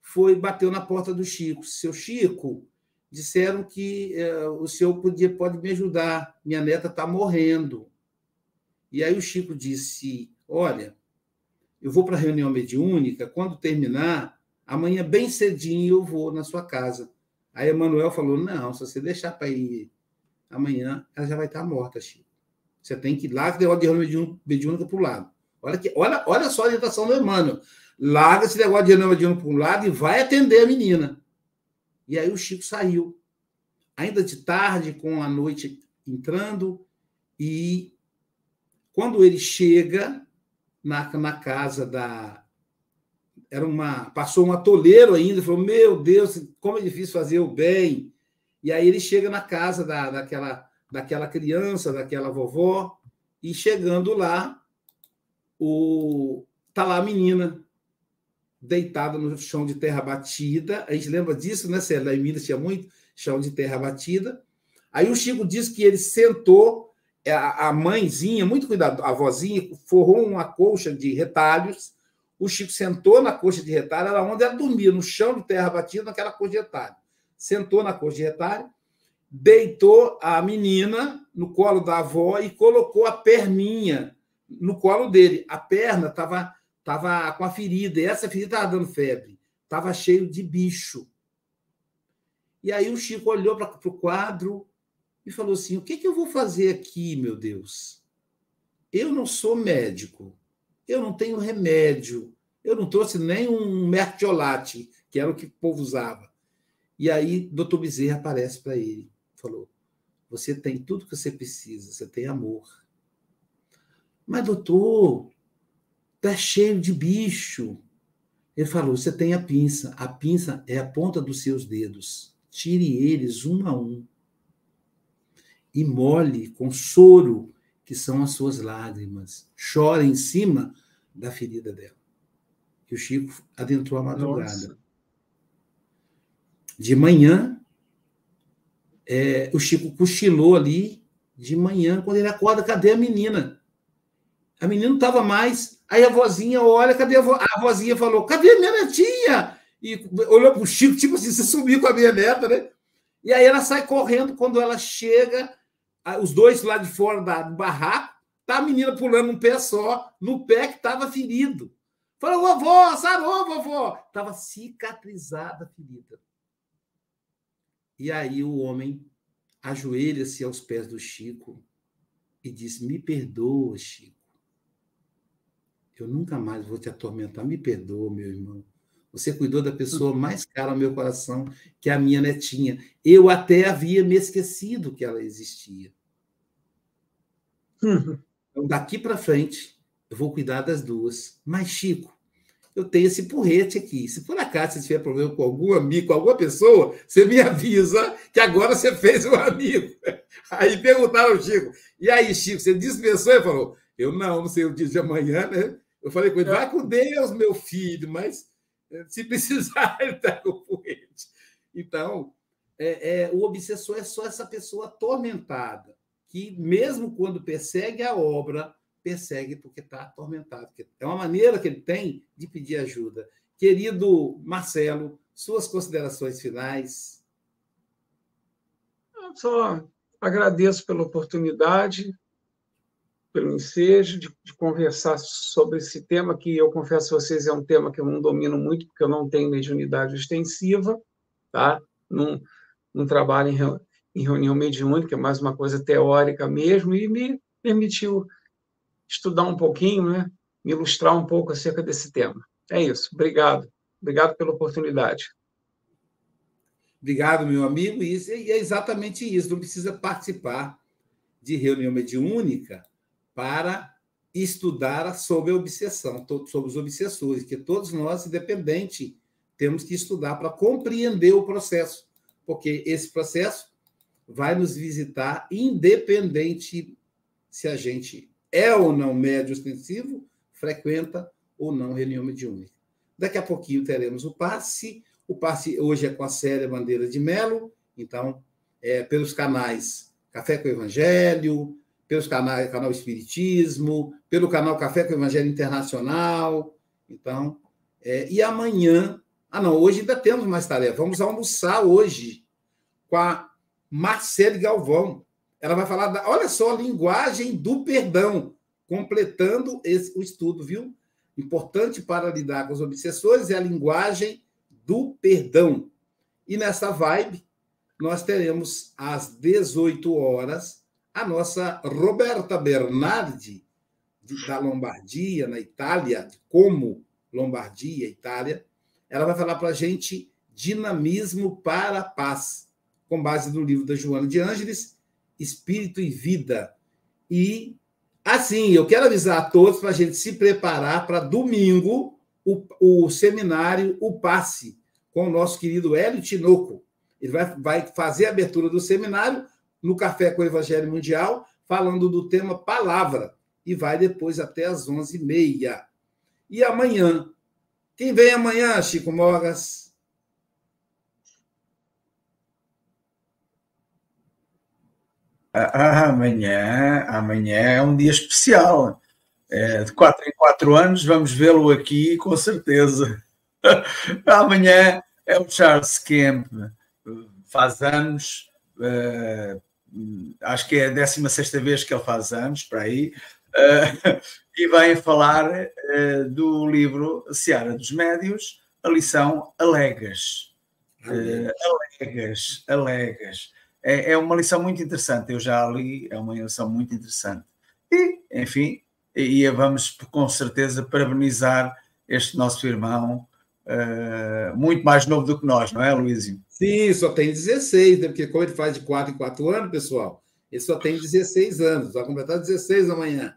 foi bateu na porta do Chico. Seu Chico, disseram que é, o senhor podia, pode me ajudar, minha neta está morrendo. E aí o Chico disse: Olha, eu vou para a reunião mediúnica, quando terminar, amanhã bem cedinho eu vou na sua casa. Aí Emanuel falou: Não, se você deixar para ir amanhã ela já vai estar morta, Chico. Você tem que ir lá, que negócio de reunião mediúnica para o lado. Olha, que, olha, olha só a orientação do Emmanuel. Larga esse negócio de reunião mediúnica para um lado e vai atender a menina. E aí o Chico saiu. Ainda de tarde, com a noite entrando, e quando ele chega na, na casa da. Era uma. Passou um atoleiro ainda, falou: Meu Deus, como é difícil fazer o bem. E aí ele chega na casa da, daquela, daquela criança, daquela vovó, e chegando lá, o tá lá a menina deitada no chão de terra batida. A gente lembra disso, né, Célia? Em Minas tinha muito chão de terra batida. Aí o Chico diz que ele sentou, a mãezinha, muito cuidado, a avózinha, forrou uma colcha de retalhos. O Chico sentou na colcha de retalho, era onde ela dormia, no chão de terra batida, naquela colcha de retalho sentou na coxa retalho, deitou a menina no colo da avó e colocou a perninha no colo dele. A perna estava tava com a ferida, e essa ferida estava dando febre, estava cheio de bicho. E aí o Chico olhou para o quadro e falou assim: O que, que eu vou fazer aqui, meu Deus? Eu não sou médico, eu não tenho remédio, eu não trouxe nem um mertiolate, que era o que o povo usava. E aí, doutor Bezerra aparece para ele, falou: Você tem tudo que você precisa, você tem amor. Mas, doutor, tá cheio de bicho. Ele falou: Você tem a pinça. A pinça é a ponta dos seus dedos. Tire eles um a um. E molhe com soro, que são as suas lágrimas. Chora em cima da ferida dela. E o Chico adentrou a madrugada. Nossa. De manhã, é, o Chico cochilou ali de manhã, quando ele acorda, cadê a menina? A menina não estava mais. Aí a vozinha olha, cadê a, vo... a vozinha falou, cadê a minha netinha? E olhou para o Chico, tipo assim, você sumiu com a minha neta, né? E aí ela sai correndo, quando ela chega, os dois lá de fora do barraco, tá a menina pulando um pé só, no pé que estava ferido. Falou, vovó, sarou, vovó. Estava cicatrizada a ferida. E aí o homem ajoelha-se aos pés do Chico e diz: Me perdoa, Chico. eu nunca mais vou te atormentar. Me perdoa, meu irmão. Você cuidou da pessoa mais cara ao meu coração, que é a minha netinha. Eu até havia me esquecido que ela existia. Então, daqui para frente, eu vou cuidar das duas. Mas, Chico, eu tenho esse porrete aqui. Se por acaso você tiver problema com algum amigo, com alguma pessoa, você me avisa que agora você fez um amigo. Aí perguntaram ao Chico, e aí, Chico, você dispensou? Ele falou, eu não, não sei o dia de amanhã, né? Eu falei com ele, vai com Deus, meu filho, mas se precisar, ele está com o porrete. Então, é, é, o obsessor é só essa pessoa atormentada, que mesmo quando persegue a obra, persegue porque está atormentado. É uma maneira que ele tem de pedir ajuda. Querido Marcelo, suas considerações finais. Eu só agradeço pela oportunidade, pelo ensejo de, de, conversar sobre esse tema, que eu confesso a vocês é um tema que eu não domino muito, porque eu não tenho mediunidade extensiva, tá? não, trabalho em, em reunião mediúnica, é mais uma coisa teórica mesmo, e me permitiu estudar um pouquinho, né? me ilustrar um pouco acerca desse tema. É isso. Obrigado. Obrigado pela oportunidade. Obrigado, meu amigo. E é exatamente isso. Não precisa participar de reunião mediúnica para estudar sobre a obsessão, sobre os obsessores, que todos nós, independente, temos que estudar para compreender o processo, porque esse processo vai nos visitar independente se a gente é ou não médio extensivo, frequenta ou não reunião mediúnica. Daqui a pouquinho teremos o passe. O passe hoje é com a série Bandeira de Melo, então, é, pelos canais Café com Evangelho, canais canal Espiritismo, pelo canal Café com Evangelho Internacional. Então, é, e amanhã, ah não, hoje ainda temos mais tarefa. Vamos almoçar hoje com a Marcele Galvão, ela vai falar, da, olha só, linguagem do perdão, completando esse, o estudo, viu? Importante para lidar com os obsessores é a linguagem do perdão. E nessa vibe, nós teremos às 18 horas a nossa Roberta Bernardi, de, da Lombardia, na Itália, como Lombardia, Itália. Ela vai falar para a gente dinamismo para a paz, com base no livro da Joana de Ângeles espírito e vida. E, assim, eu quero avisar a todos para a gente se preparar para domingo o, o seminário O Passe, com o nosso querido Hélio Tinoco. Ele vai, vai fazer a abertura do seminário no Café com o Evangelho Mundial, falando do tema palavra, e vai depois até às 11h30. E amanhã, quem vem amanhã, Chico Mogas? Amanhã, amanhã é um dia especial. É, de quatro em quatro anos vamos vê-lo aqui, com certeza. amanhã é o Charles Kemp, faz anos, uh, acho que é a 16 vez que ele faz anos, para aí, uh, e vem falar uh, do livro Seara dos Médios, a lição Alegas. alegas, alegas é, é uma lição muito interessante. Eu já li, é uma lição muito interessante. E, enfim, e vamos com certeza parabenizar este nosso irmão, uh, muito mais novo do que nós, não é, Luísio? Sim, só tem 16, né? porque como ele faz de 4 em 4 anos, pessoal, ele só tem 16 anos, vai completar 16 amanhã.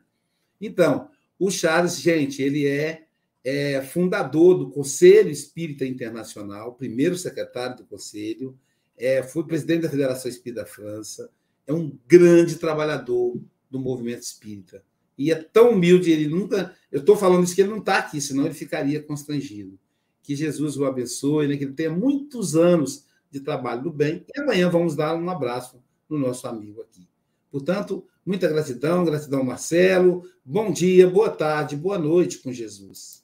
Então, o Charles, gente, ele é, é fundador do Conselho Espírita Internacional, primeiro secretário do Conselho, é, foi presidente da Federação Espírita França, é um grande trabalhador do movimento espírita. E é tão humilde, ele nunca. Eu estou falando isso que ele não está aqui, senão ele ficaria constrangido. Que Jesus o abençoe, né? que ele tenha muitos anos de trabalho do bem. E amanhã vamos dar um abraço no nosso amigo aqui. Portanto, muita gratidão, gratidão, Marcelo. Bom dia, boa tarde, boa noite com Jesus.